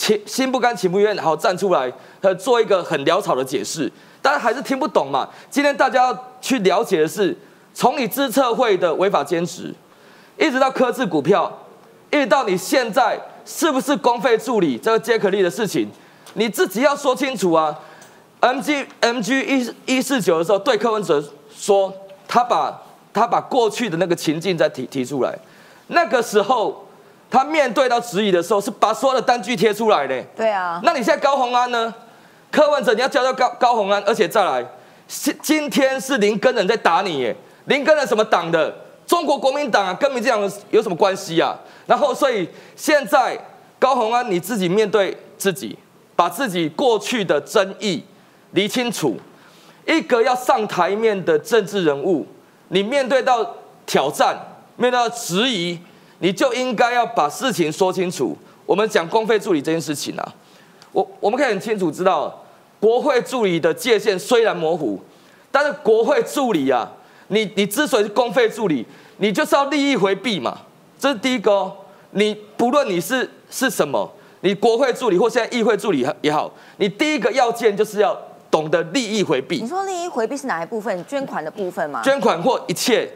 情心不甘情不愿，好站出来呃做一个很潦草的解释。但还是听不懂嘛。今天大家要去了解的是，从你资策会的违法兼职，一直到科制股票，一直到你现在是不是公费助理这个杰克利的事情。你自己要说清楚啊！M G M G 一一四九的时候，对柯文哲说，他把他把过去的那个情境再提提出来。那个时候，他面对到质疑的时候，是把所有的单据贴出来的。对啊。那你现在高红安呢？柯文哲你要教教高高红安，而且再来，今今天是林根人在打你耶！林根人什么党的？中国国民党啊，跟民进党有什么关系啊？然后，所以现在高红安你自己面对自己。把自己过去的争议理清楚，一个要上台面的政治人物，你面对到挑战，面对到质疑，你就应该要把事情说清楚。我们讲公费助理这件事情啊，我我们可以很清楚知道，国会助理的界限虽然模糊，但是国会助理啊，你你之所以是公费助理，你就是要利益回避嘛，这是第一个。你不论你是是什么。你国会助理或现在议会助理也好，你第一个要件就是要懂得利益回避。你说利益回避是哪一部分？捐款的部分吗？捐款或一切，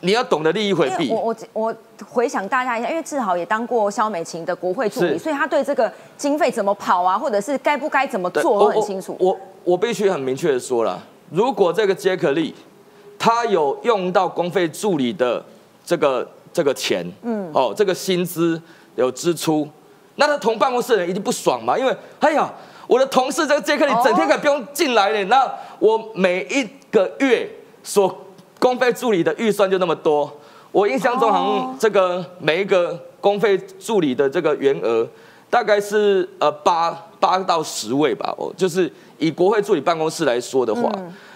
你要懂得利益回避。我我我回想大家一下，因为志豪也当过肖美琴的国会助理，所以他对这个经费怎么跑啊，或者是该不该怎么做我很清楚。我我必须很明确的说了，如果这个杰克利他有用到公费助理的这个这个钱，嗯，哦，这个薪资有支出。那他同办公室的人一定不爽嘛？因为哎呀，我的同事这个杰克，你整天可以不用进来的。那我每一个月所公费助理的预算就那么多。我印象中好像这个每一个公费助理的这个员额大概是呃八八到十位吧。哦，就是以国会助理办公室来说的话，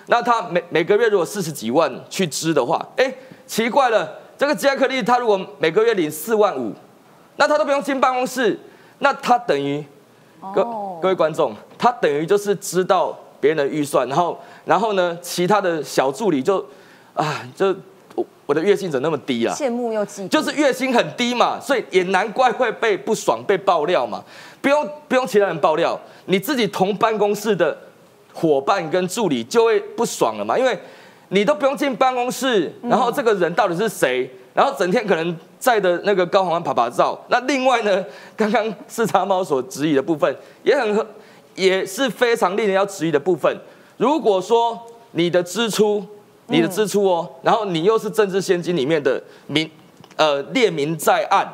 那他每每个月如果四十几万去支的话，哎，奇怪了，这个杰克利他如果每个月领四万五，那他都不用进办公室。那他等于各各位观众，他等于就是知道别人的预算，然后然后呢，其他的小助理就啊，就我我的月薪怎么那么低啊？羡慕又嫉妒，就是月薪很低嘛，所以也难怪会被不爽被爆料嘛。不用不用其他人爆料，你自己同办公室的伙伴跟助理就会不爽了嘛，因为你都不用进办公室，然后这个人到底是谁？然后整天可能在的那个高洪安拍拍照，那另外呢，刚刚四叉猫所质疑的部分也很也是非常令人要质疑的部分。如果说你的支出，你的支出哦，然后你又是政治现金里面的名呃列名在案，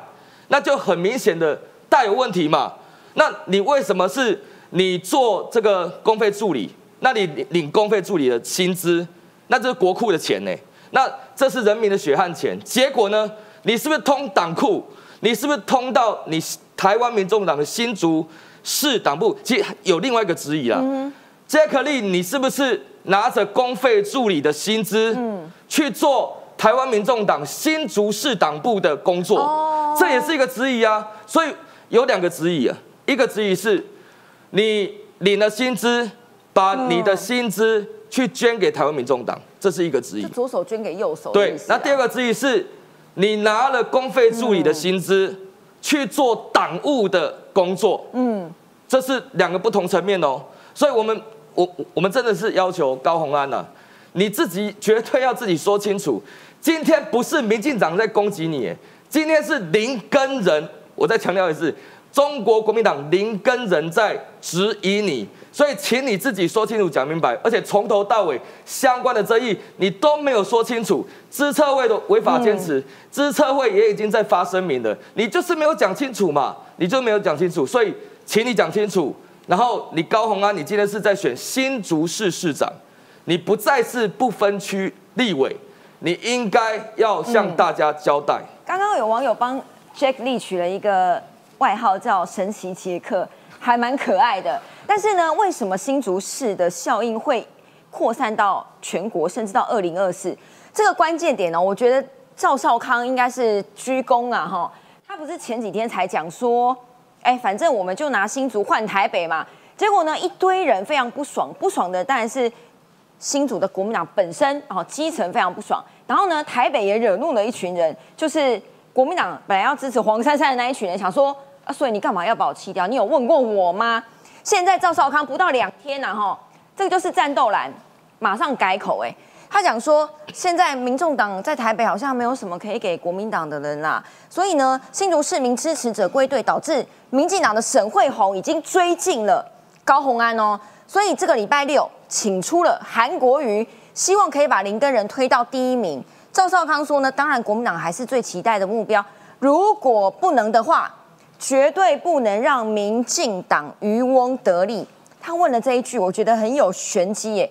那就很明显的带有问题嘛。那你为什么是你做这个公费助理？那你领公费助理的薪资，那这是国库的钱呢？那这是人民的血汗钱，结果呢？你是不是通党库？你是不是通到你台湾民众党的新竹市党部？其实有另外一个质疑啦。杰克利，你是不是拿着公费助理的薪资去做台湾民众党新竹市党部的工作？这也是一个质疑啊。所以有两个质疑啊，一个质疑是，你领了薪资，把你的薪资去捐给台湾民众党。这是一个质疑，左手捐给右手。对，那第二个质疑是，你拿了公费助理的薪资去做党务的工作，嗯，这是两个不同层面哦。所以，我们我我们真的是要求高鸿安呐，你自己绝对要自己说清楚。今天不是民进党在攻击你，今天是林根人，我再强调一次，中国国民党林根人在质疑你。所以，请你自己说清楚、讲明白，而且从头到尾相关的争议你都没有说清楚。资策会的违法坚持，资策会也已经在发声明了，你就是没有讲清楚嘛？你就没有讲清楚，所以请你讲清楚。然后，你高鸿安，你今天是在选新竹市市长，你不再是不分区立委，你应该要向大家交代。刚刚有网友帮 Jack Lee 取了一个外号叫“神奇杰克”，还蛮可爱的。但是呢，为什么新竹市的效应会扩散到全国，甚至到二零二四。这个关键点呢，我觉得赵少康应该是鞠躬啊，哈，他不是前几天才讲说，哎，反正我们就拿新竹换台北嘛。结果呢，一堆人非常不爽，不爽的当然是新竹的国民党本身，哦，基层非常不爽。然后呢，台北也惹怒了一群人，就是国民党本来要支持黄珊珊的那一群人，想说啊，所以你干嘛要把我弃掉？你有问过我吗？现在赵少康不到两天呐，哈，这个就是战斗蓝，马上改口，哎。他讲说，现在民众党在台北好像没有什么可以给国民党的人啦，所以呢，新竹市民支持者归队，导致民进党的沈惠宏已经追进了高鸿安哦，所以这个礼拜六请出了韩国瑜，希望可以把林根人推到第一名。赵少康说呢，当然国民党还是最期待的目标，如果不能的话，绝对不能让民进党渔翁得利。他问了这一句，我觉得很有玄机耶。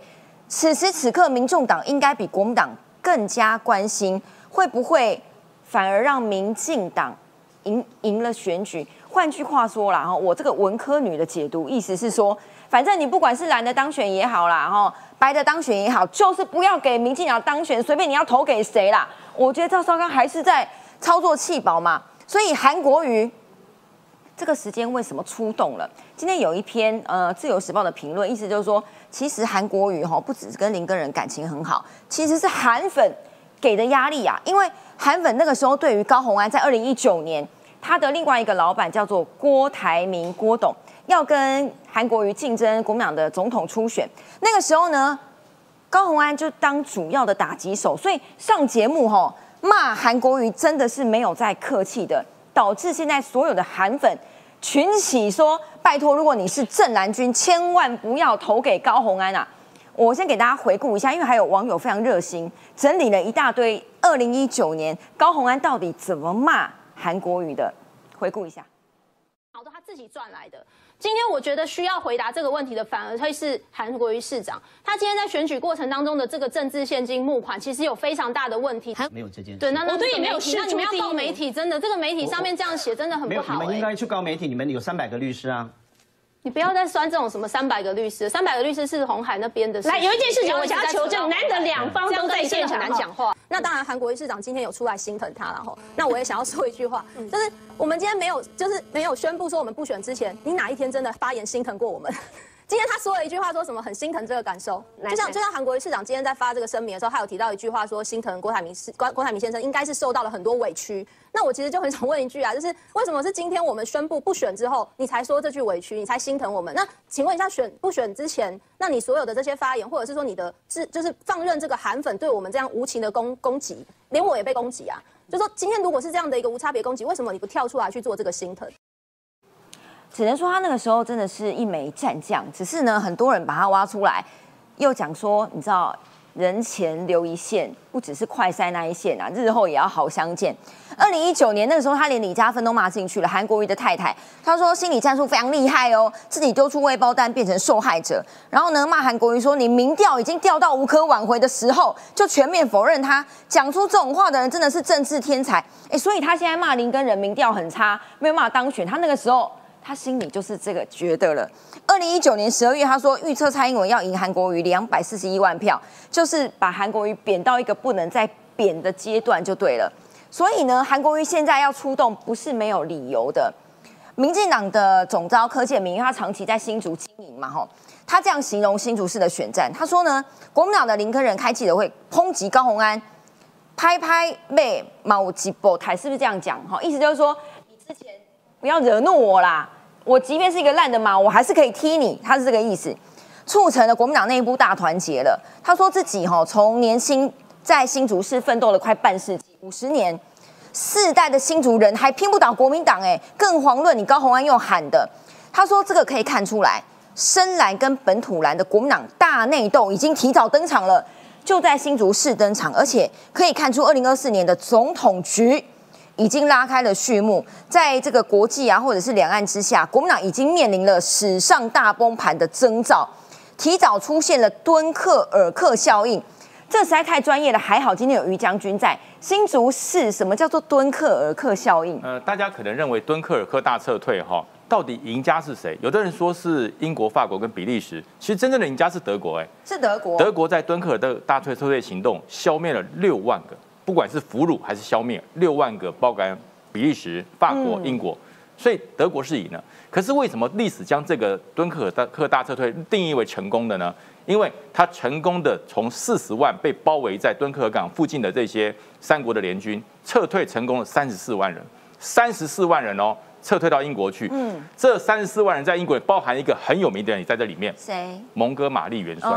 此时此刻，民众党应该比国民党更加关心，会不会反而让民进党赢赢了选举？换句话说啦，哈，我这个文科女的解读，意思是说，反正你不管是蓝的当选也好啦，哈，白的当选也好，就是不要给民进党当选，随便你要投给谁啦。我觉得赵少康还是在操作气保嘛，所以韩国瑜这个时间为什么出动了？今天有一篇呃《自由时报》的评论，意思就是说。其实韩国瑜哈不只是跟林根人感情很好，其实是韩粉给的压力啊。因为韩粉那个时候对于高虹安在二零一九年，他的另外一个老板叫做郭台铭郭董，要跟韩国瑜竞争国民党的总统初选。那个时候呢，高虹安就当主要的打击手，所以上节目哈骂韩国瑜真的是没有再客气的，导致现在所有的韩粉。群起说：“拜托，如果你是正蓝军，千万不要投给高虹安啊！”我先给大家回顾一下，因为还有网友非常热心，整理了一大堆二零一九年高虹安到底怎么骂韩国语的，回顾一下。好的，他自己赚来的。今天我觉得需要回答这个问题的，反而会是韩国瑜市长。他今天在选举过程当中的这个政治现金募款，其实有非常大的问题。没有这件事。对，那我对也没有事。那你们要告媒体，真的，这个媒体上面这样写，真的很不好。你们应该去告媒体，你们有三百个律师啊。你不要再酸这种什么三百个律师，三百个律师是红海那边的。来，有一件事情我想要求证，难得两方都在现场，难讲话。那当然，韩国瑜市长今天有出来心疼他了哈。那我也想要说一句话，<laughs> 就是我们今天没有，就是没有宣布说我们不选之前，你哪一天真的发言心疼过我们？今天他说了一句话，说什么很心疼这个感受，就像就像韩国瑜市长今天在发这个声明的时候，他有提到一句话，说心疼郭台铭是郭郭台铭先生应该是受到了很多委屈。那我其实就很想问一句啊，就是为什么是今天我们宣布不选之后，你才说这句委屈，你才心疼我们？那请问一下，选不选之前，那你所有的这些发言，或者是说你的是就是放任这个韩粉对我们这样无情的攻攻击，连我也被攻击啊？就说今天如果是这样的一个无差别攻击，为什么你不跳出来去做这个心疼？只能说他那个时候真的是一枚战将，只是呢，很多人把他挖出来，又讲说，你知道，人前留一线，不只是快塞那一线啊，日后也要好相见。二零一九年那个时候，他连李嘉芬都骂进去了，韩国瑜的太太，他说心理战术非常厉害哦，自己丢出未包单变成受害者，然后呢骂韩国瑜说，你民调已经掉到无可挽回的时候，就全面否认他，讲出这种话的人真的是政治天才，哎，所以他现在骂林跟人民调很差，没有办法当选，他那个时候。他心里就是这个觉得了。二零一九年十二月，他说预测蔡英文要赢韩国瑜两百四十一万票，就是把韩国瑜贬到一个不能再贬的阶段就对了。所以呢，韩国瑜现在要出动不是没有理由的。民进党的总召柯建明，他长期在新竹经营嘛，吼，他这样形容新竹市的选战，他说呢，国民党的林科人开记者会抨击高鸿安，拍拍背毛吉波台，是不是这样讲？哈，意思就是说你之前不要惹怒我啦。我即便是一个烂的马，我还是可以踢你。他是这个意思，促成了国民党内部大团结了。他说自己哈从年轻在新竹市奋斗了快半世纪，五十年，世代的新竹人还拼不倒国民党哎，更遑论你高鸿安用喊的。他说这个可以看出来，深蓝跟本土蓝的国民党大内斗已经提早登场了，就在新竹市登场，而且可以看出二零二四年的总统局。已经拉开了序幕，在这个国际啊，或者是两岸之下，国民党已经面临了史上大崩盘的征兆，提早出现了敦刻尔克效应，这实在太专业了。还好今天有于将军在新竹市，什么叫做敦刻尔克效应？呃，大家可能认为敦刻尔克大撤退哈，到底赢家是谁？有的人说是英国、法国跟比利时，其实真正的赢家是德国，哎，是德国。德国在敦刻尔的大退撤退行动消灭了六万个，不管是俘虏还是消灭六万个，包含比利时、法国、英国，所以德国是赢了。可是为什么历史将这个敦刻尔大克大撤退定义为成功的呢？因为他成功的从四十万被包围在敦刻尔港附近的这些三国的联军撤退成功了三十四万人，三十四万人哦。撤退到英国去。嗯，这三十四万人在英国包含一个很有名的人，也在这里面。谁？蒙哥马利元帅，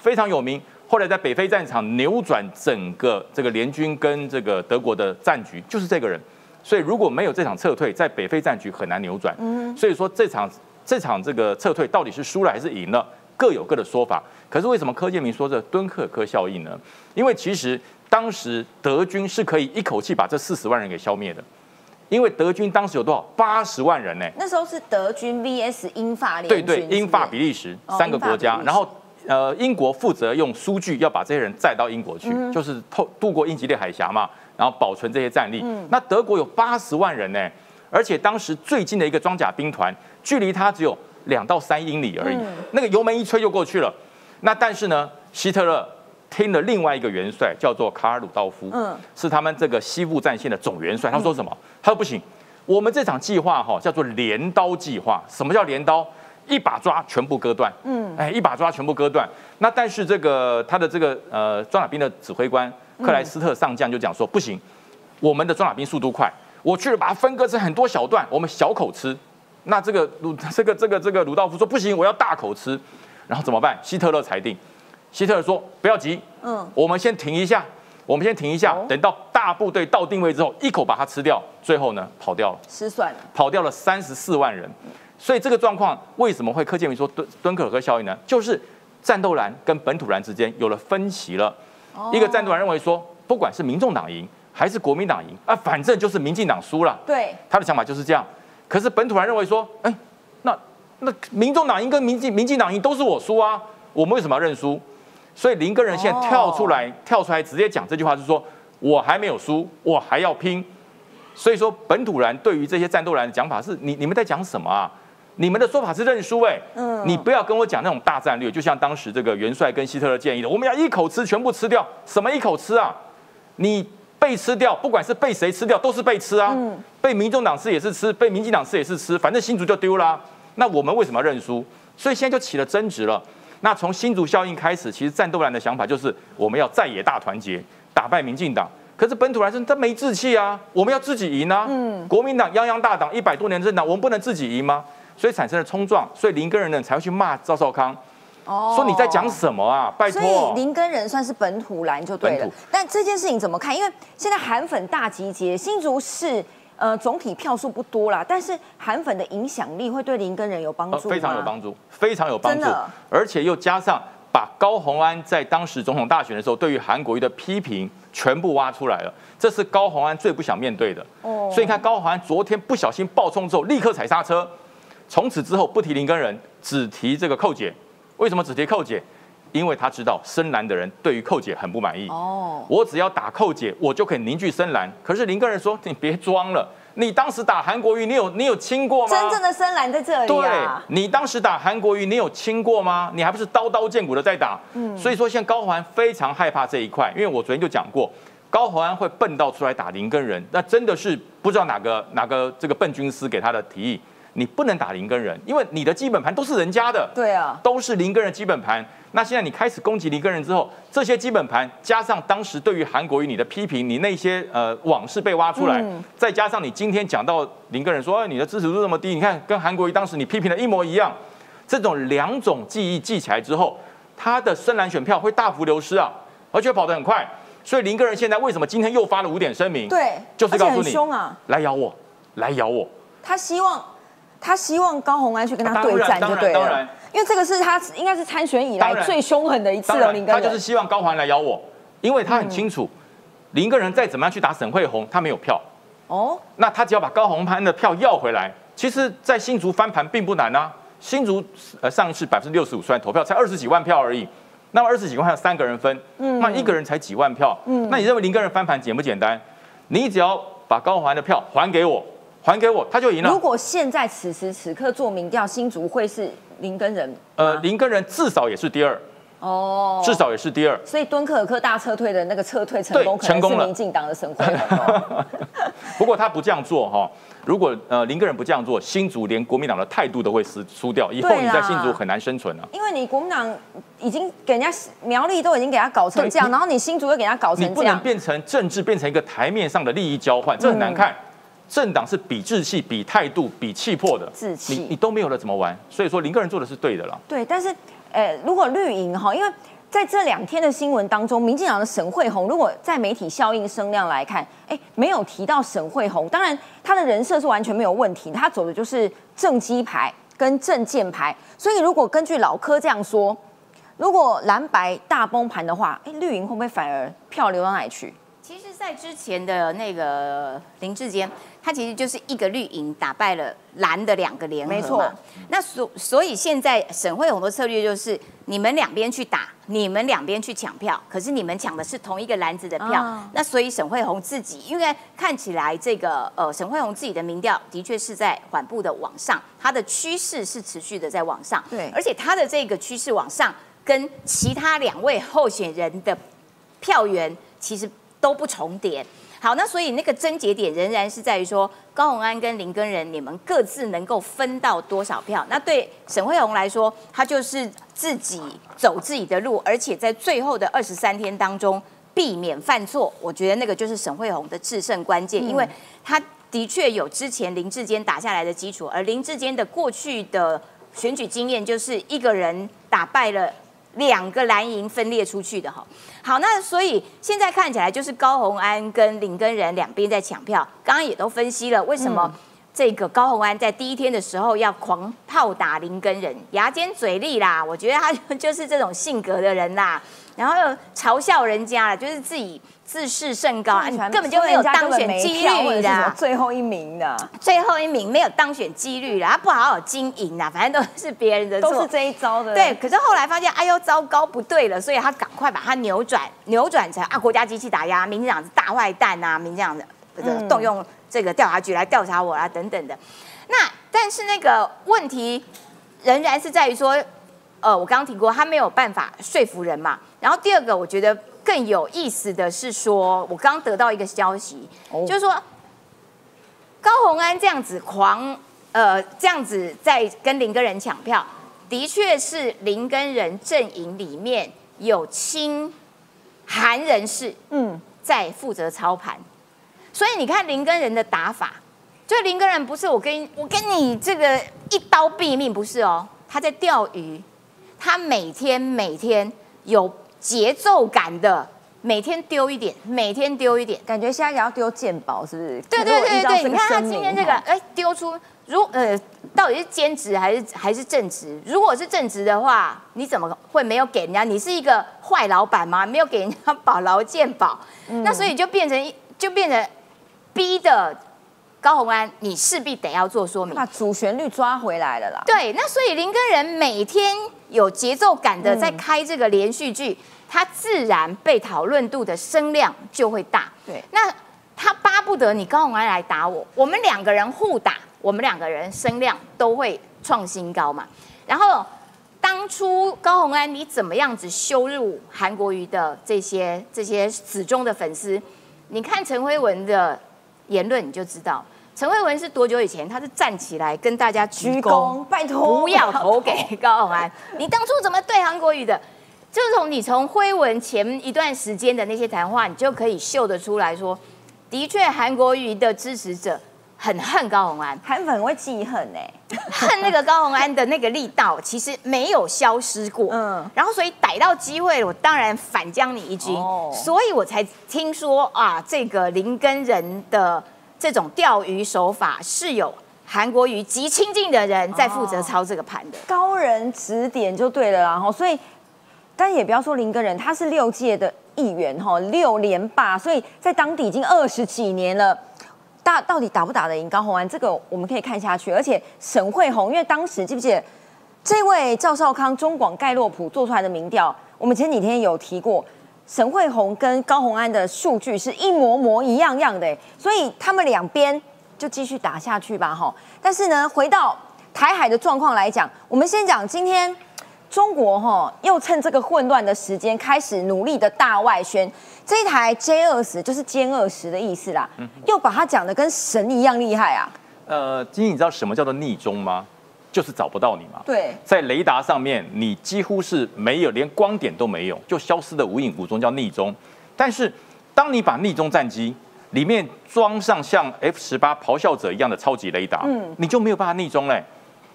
非常有名。后来在北非战场扭转整个这个联军跟这个德国的战局，就是这个人。所以如果没有这场撤退，在北非战局很难扭转。嗯，所以说这场这场这个撤退到底是输了还是赢了，各有各的说法。可是为什么柯建明说这敦刻尔克效应呢？因为其实当时德军是可以一口气把这四十万人给消灭的。因为德军当时有多少？八十万人呢？那时候是德军 VS 英法联军。对对，英法比利时三个国家，然后呃，英国负责用苏据要把这些人载到英国去，就是透渡过英吉利海峡嘛，然后保存这些战力。那德国有八十万人呢，而且当时最近的一个装甲兵团，距离他只有两到三英里而已，那个油门一吹就过去了。那但是呢，希特勒。听了另外一个元帅叫做卡尔鲁道夫，嗯，是他们这个西部战线的总元帅。他说什么？他说不行，我们这场计划哈叫做镰刀计划。什么叫镰刀？一把抓全部割断，嗯，哎，一把抓全部割断。那但是这个他的这个呃装甲兵的指挥官克莱斯特上将就讲说不行，我们的装甲兵速度快，我去了把它分割成很多小段，我们小口吃。那这个鲁这个这个这个鲁道夫说不行，我要大口吃。然后怎么办？希特勒裁定。希特勒说：“不要急，嗯，我们先停一下，我们先停一下，等到大部队到定位之后，一口把它吃掉。最后呢，跑掉了，失算了，跑掉了三十四万人。所以这个状况为什么会柯建明说敦敦刻尔克效应呢？就是战斗蓝跟本土蓝之间有了分歧了。一个战斗蓝认为说，不管是民众党赢还是国民党赢啊，反正就是民进党输了。对，他的想法就是这样。可是本土蓝认为说，哎，那那民众党赢跟民进民进党赢都是我输啊，我们为什么要认输？”所以林根人现在跳出来，跳出来直接讲这句话，就是说我还没有输，我还要拼。所以说本土蓝对于这些战斗蓝的讲法是，你你们在讲什么啊？你们的说法是认输哎，嗯，你不要跟我讲那种大战略，就像当时这个元帅跟希特勒建议的，我们要一口吃全部吃掉，什么一口吃啊？你被吃掉，不管是被谁吃掉，都是被吃啊。被民众党吃也是吃，被民进党吃也是吃，反正新竹就丢了。那我们为什么要认输？所以现在就起了争执了。那从新竹效应开始，其实战斗蓝的想法就是我们要在野大团结，打败民进党。可是本土蓝生他没志气啊，我们要自己赢啊。嗯，国民党泱泱大党一百多年政党，我们不能自己赢吗？所以产生了冲撞，所以林根人呢才会去骂赵少康，哦，说你在讲什么啊？拜托。所以林根人算是本土蓝就对了。但这件事情怎么看？因为现在韩粉大集结，新竹市。呃，总体票数不多啦，但是韩粉的影响力会对林根人有帮助非常有帮助，非常有帮助。而且又加上把高鸿安在当时总统大选的时候对于韩国瑜的批评全部挖出来了，这是高鸿安最不想面对的。哦。所以你看高鸿安昨天不小心爆冲之后，立刻踩刹车，从此之后不提林根人，只提这个寇姐。为什么只提寇姐？因为他知道深蓝的人对于寇姐很不满意哦，我只要打寇姐，我就可以凝聚深蓝。可是林根人说：“你别装了，你当时打韩国瑜，你有你有亲过吗？真正的深蓝在这里。对，你当时打韩国瑜，你有亲过吗？你还不是刀刀见骨的在打。嗯，所以说现在高环非常害怕这一块，因为我昨天就讲过，高环安会笨到出来打林根人，那真的是不知道哪个哪个这个笨军师给他的提议。你不能打林根人，因为你的基本盘都是人家的。对啊，都是林根人基本盘。那现在你开始攻击林根人之后，这些基本盘加上当时对于韩国瑜你的批评，你那些呃往事被挖出来，再加上你今天讲到林根人说你的支持度这么低，你看跟韩国瑜当时你批评的一模一样，这种两种记忆记起来之后，他的深蓝选票会大幅流失啊，而且跑得很快。所以林根人现在为什么今天又发了五点声明？对，就是告诉你，啊，来咬我，来咬我。他希望。他希望高红安去跟他对战就对了，因为这个是他应该是参选以来最凶狠的一次了。林根他就是希望高虹安来咬我，因为他很清楚，林根人再怎么样去打沈惠红，他没有票。哦，那他只要把高红安的票要回来，其实，在新竹翻盘并不难啊。新竹呃上一次百分之六十五出来投票，才二十几万票而已。那么二十几万有三个人分，嗯，那一个人才几万票，嗯，那你认为林根人翻盘简不简单？你只要把高虹安的票还给我。还给我，他就赢了。如果现在此时此刻做民调，新竹会是林根人？呃，林根人至少也是第二。哦，至少也是第二。所以敦刻尔克大撤退的那个撤退成功，成功了。民进党的省会。<laughs> 不过他不这样做哈，如果呃林个人不这样做，新竹连国民党的态度都会输输掉，以后你在新竹很难生存了。因为你国民党已经给人家苗栗都已经给他搞成这样，然后你新竹又给他搞成这样，你不能变成政治变成一个台面上的利益交换，这很难看。政党是比志气、比态度、比气魄的，志气你你都没有了怎么玩？所以说林个人做的是对的了。对，但是。呃，如果绿营哈，因为在这两天的新闻当中，民进党的沈惠红，如果在媒体效应声量来看，哎，没有提到沈惠红，当然他的人设是完全没有问题，他走的就是正机牌跟正建牌，所以如果根据老柯这样说，如果蓝白大崩盘的话，哎，绿营会不会反而票流到哪里去？其实，在之前的那个林志坚，他其实就是一个绿营打败了蓝的两个联合，没错。那所所以现在沈惠宏的策略就是，你们两边去打，你们两边去抢票，可是你们抢的是同一个篮子的票。那所以沈惠宏自己，因为看起来这个呃沈惠宏自己的民调的确是在缓步的往上，它的趋势是持续的在往上。对，而且它的这个趋势往上，跟其他两位候选人的票源其实。都不重叠，好，那所以那个症结点仍然是在于说高鸿安跟林根仁，你们各自能够分到多少票？那对沈惠宏来说，他就是自己走自己的路，而且在最后的二十三天当中避免犯错。我觉得那个就是沈惠宏的制胜关键，因为他的确有之前林志坚打下来的基础，而林志坚的过去的选举经验就是一个人打败了。两个蓝营分裂出去的哈，好，那所以现在看起来就是高鸿安跟林根仁两边在抢票。刚刚也都分析了，为什么这个高鸿安在第一天的时候要狂炮打林根仁，牙尖嘴利啦，我觉得他就是这种性格的人啦，然后又嘲笑人家了，就是自己。自视甚高啊！根本就没有当选几率的，最后一名的，最后一名没有当选几率了，他不好好经营啊，反正都是别人的错，都是这一招的。对，可是后来发现，哎呦，糟糕，不对了，所以他赶快把它扭转，扭转成啊，国家机器打压，民进党是大坏蛋啊，民进党的动用这个调查局来调查我啊，等等的。那但是那个问题仍然是在于说，呃，我刚刚提过，他没有办法说服人嘛。然后第二个，我觉得。更有意思的是，说我刚得到一个消息，就是说高鸿安这样子狂，呃，这样子在跟林根人抢票，的确是林根人阵营里面有亲韩人士，嗯，在负责操盘。所以你看林根人的打法，就林根人不是我跟我跟你这个一刀毙命，不是哦，他在钓鱼，他每天每天有。节奏感的，每天丢一点，每天丢一点，感觉现在也要丢鉴宝，是不是？对对对对，你看他今天这个，哎，丢出如呃，到底是兼职还是还是正职？如果是正职的话，你怎么会没有给人家？你是一个坏老板吗？没有给人家保劳健保，那所以就变成就变成逼的高红安，你势必得要做说明，把主旋律抓回来了啦。对，那所以林根人每天有节奏感的在开这个连续剧。他自然被讨论度的声量就会大。对，那他巴不得你高洪安来打我，我们两个人互打，我们两个人声量都会创新高嘛。然后当初高洪安你怎么样子羞辱韩国瑜的这些这些死忠的粉丝？你看陈辉文的言论你就知道，陈慧文是多久以前？他是站起来跟大家鞠躬，拜托不要投给高鸿安。你当初怎么对韩国瑜的？就从你从辉文前一段时间的那些谈话，你就可以嗅得出来说，的确韩国瑜的支持者很恨高鸿安，韩粉会记恨哎，<laughs> 恨那个高鸿安的那个力道其实没有消失过，嗯，然后所以逮到机会，我当然反将你一军，所以我才听说啊，这个林根人的这种钓鱼手法是有韩国瑜极亲近的人在负责操这个盘的，高人指点就对了，然后所以。但也不要说林根人，他是六届的议员哈，六连霸，所以在当地已经二十几年了。大到底打不打得赢高鸿安？这个我们可以看下去。而且沈惠宏，因为当时记不记得这位赵少康中广盖洛普做出来的民调，我们前几天有提过，沈惠宏跟高鸿安的数据是一模模一样样的，所以他们两边就继续打下去吧，哈。但是呢，回到台海的状况来讲，我们先讲今天中国哈又趁这个混乱的时间开始努力的大外宣，这一台 J 二十就是歼二十的意思啦，又把它讲的跟神一样厉害啊。呃，今天你知道什么叫做逆中吗？就是找不到你嘛。对，在雷达上面，你几乎是没有，连光点都没有，就消失的无影无踪，叫逆中。但是，当你把逆中战机里面装上像 F 十八咆哮者一样的超级雷达，嗯，你就没有办法逆中嘞。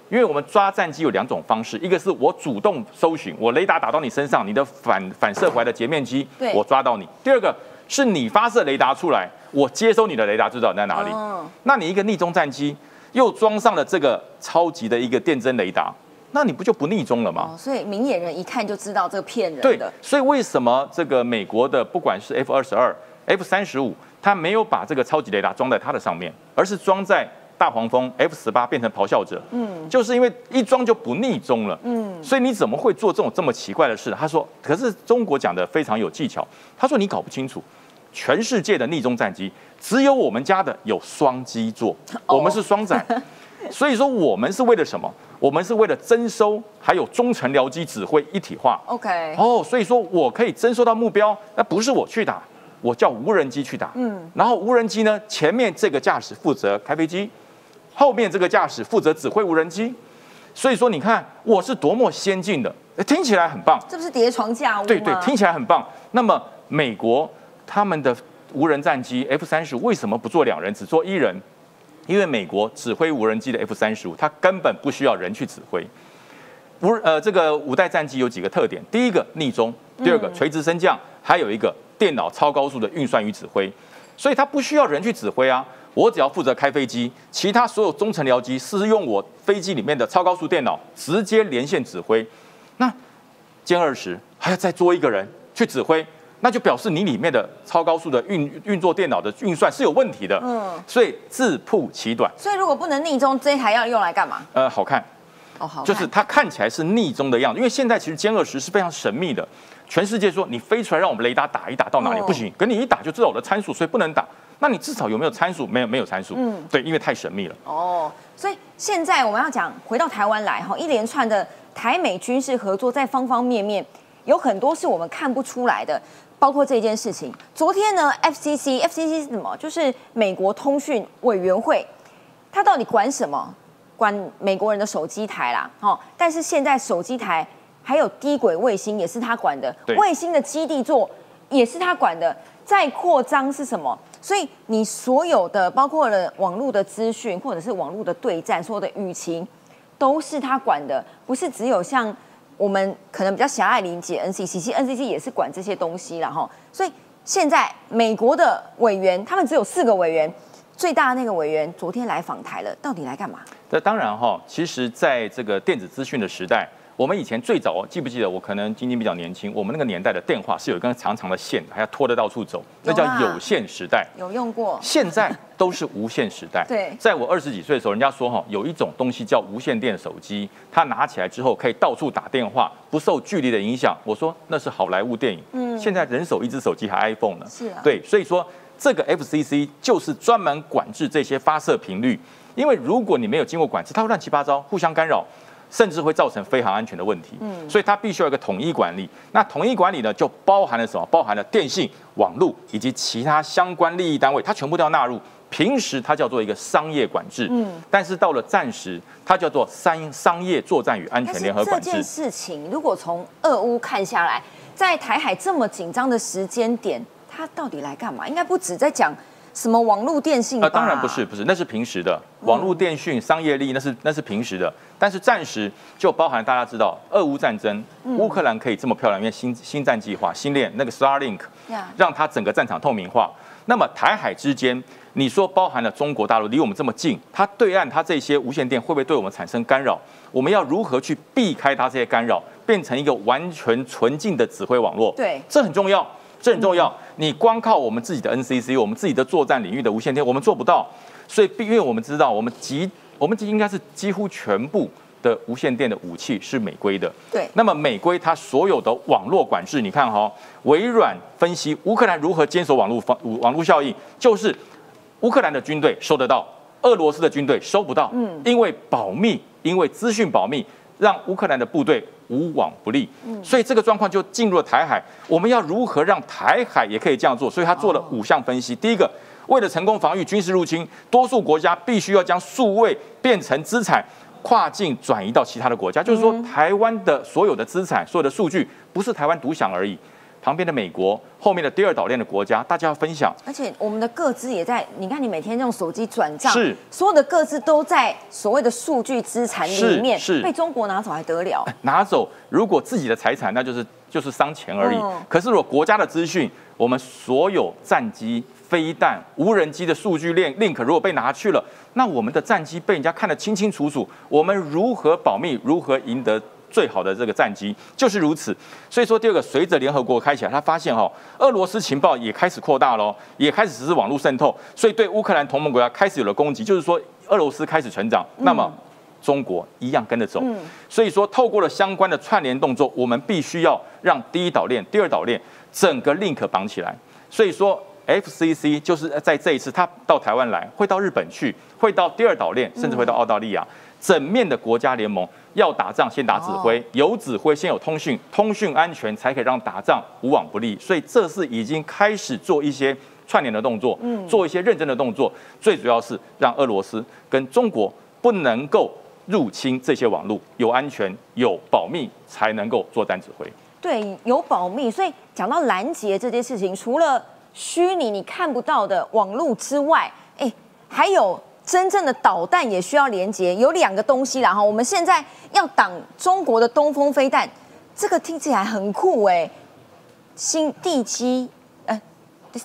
因为我们抓战机有两种方式，一个是我主动搜寻，我雷达打到你身上，你的反反射回来的截面机，我抓到你；第二个是你发射雷达出来，我接收你的雷达，知道你在哪里。那你一个逆中战机又装上了这个超级的一个电侦雷达。那你不就不逆中了吗？所以明眼人一看就知道这个骗人的。对的，所以为什么这个美国的不管是 F 二十二、F 三十五，它没有把这个超级雷达装在它的上面，而是装在大黄蜂 F 十八变成咆哮者？嗯，就是因为一装就不逆中了。嗯，所以你怎么会做这种这么奇怪的事？他说，可是中国讲的非常有技巧。他说你搞不清楚，全世界的逆中战机只有我们家的有双机座，我们是双载。<laughs> 所以说我们是为了什么？我们是为了征收，还有中程僚机指挥一体化。OK。哦，所以说我可以征收到目标，那不是我去打，我叫无人机去打。嗯。然后无人机呢，前面这个驾驶负责开飞机，后面这个驾驶负责指挥无人机。所以说，你看我是多么先进的，听起来很棒。这不是叠床架屋吗？对对，听起来很棒。那么美国他们的无人战机 F 三十五为什么不做两人，只做一人？因为美国指挥无人机的 F 三十五，它根本不需要人去指挥。无呃，这个五代战机有几个特点：第一个逆中，第二个垂直升降，还有一个电脑超高速的运算与指挥。所以它不需要人去指挥啊，我只要负责开飞机，其他所有中程僚机是用我飞机里面的超高速电脑直接连线指挥。那歼二十还要再多一个人去指挥。那就表示你里面的超高速的运运作电脑的运算是有问题的，嗯，所以自曝其短。所以如果不能逆中，这一台要用来干嘛？呃，好看，哦好，就是它看起来是逆中的样子，因为现在其实歼二十是非常神秘的，全世界说你飞出来让我们雷达打一打到哪里不行，可你一打就知道我的参数，所以不能打。那你至少有没有参数？没有，没有参数。嗯，对，因为太神秘了。哦，所以现在我们要讲回到台湾来哈，一连串的台美军事合作，在方方面面有很多是我们看不出来的。包括这件事情，昨天呢，FCC，FCC 是什么？就是美国通讯委员会，它到底管什么？管美国人的手机台啦，哦，但是现在手机台还有低轨卫星也是他管的，卫星的基地座也是他管的，再扩张是什么？所以你所有的包括了网络的资讯或者是网络的对战，所有的舆情都是他管的，不是只有像。我们可能比较狭隘理解 NCC，其实 NCC 也是管这些东西了哈。所以现在美国的委员，他们只有四个委员，最大的那个委员昨天来访台了，到底来干嘛？那当然哈，其实在这个电子资讯的时代。我们以前最早记不记得？我可能今天比较年轻，我们那个年代的电话是有一根长长的线，还要拖得到处走，那叫有线时代。有用过。现在都是无线时代。<laughs> 对。在我二十几岁的时候，人家说哈，有一种东西叫无线电手机，它拿起来之后可以到处打电话，不受距离的影响。我说那是好莱坞电影。嗯。现在人手一只手机还 iPhone 呢。是啊。对，所以说这个 FCC 就是专门管制这些发射频率，因为如果你没有经过管制，它会乱七八糟，互相干扰。甚至会造成飞航安全的问题，嗯，所以它必须要一个统一管理。那统一管理呢，就包含了什么？包含了电信、网络以及其他相关利益单位，它全部都要纳入。平时它叫做一个商业管制，嗯，但是到了战时，它叫做商商业作战与安全联合管制。这件事情，如果从俄乌看下来，在台海这么紧张的时间点，它到底来干嘛？应该不止在讲。什么网络电信？啊，当然不是，不是，那是平时的网络电讯商业利益，那是那是平时的。但是暂时就包含大家知道，俄乌战争，乌克兰可以这么漂亮，因为新新战计划、新链那个 Starlink，让它整个战场透明化。那么台海之间，你说包含了中国大陆离我们这么近，它对岸它这些无线电会不会对我们产生干扰？我们要如何去避开它这些干扰，变成一个完全纯净的指挥网络？对，这很重要。这很重要，你光靠我们自己的 NCC，我们自己的作战领域的无线电，我们做不到。所以，因为我们知道，我们几，我们应该是几乎全部的无线电的武器是美规的。对。那么，美规它所有的网络管制，你看哈，微软分析乌克兰如何坚守网络方网络效应，就是乌克兰的军队收得到，俄罗斯的军队收不到，嗯因为保密，因为资讯保密，让乌克兰的部队无往不利。嗯所以这个状况就进入了台海。我们要如何让台海也可以这样做？所以他做了五项分析。第一个，为了成功防御军事入侵，多数国家必须要将数位变成资产。跨境转移到其他的国家，就是说，台湾的所有的资产、所有的数据，不是台湾独享而已。旁边的美国，后面的第二岛链的国家，大家要分享。而且我们的各自也在，你看你每天用手机转账，是所有的各自都在所谓的数据资产里面，是是被中国拿走还得了？<laughs> 拿走，如果自己的财产，那就是就是伤钱而已。嗯可是如果国家的资讯，我们所有战机、飞弹、无人机的数据链 link 如果被拿去了，那我们的战机被人家看得清清楚楚，我们如何保密？如何赢得？最好的这个战机就是如此，所以说第二个，随着联合国开起来，他发现哈、哦，俄罗斯情报也开始扩大喽，也开始实施网络渗透，所以对乌克兰同盟国家开始有了攻击，就是说俄罗斯开始成长，那么中国一样跟着走。嗯所以说，透过了相关的串联动作，我们必须要让第一岛链、第二岛链整个 link 绑起来。所以说，FCC 就是在这一次他到台湾来，会到日本去，会到第二岛链，甚至会到澳大利亚，整面的国家联盟要打仗先打指挥，有指挥先有通讯，通讯安全才可以让打仗无往不利。所以这是已经开始做一些串联的动作，嗯做一些认真的动作，最主要是让俄罗斯跟中国不能够入侵这些网络，有安全有保密才能够作战指挥。对，有保密，所以讲到拦截这件事情，除了虚拟你看不到的网络之外，哎，还有真正的导弹也需要连接，有两个东西啦哈。我们现在要挡中国的东风飞弹，这个听起来很酷哎，新地基，呃，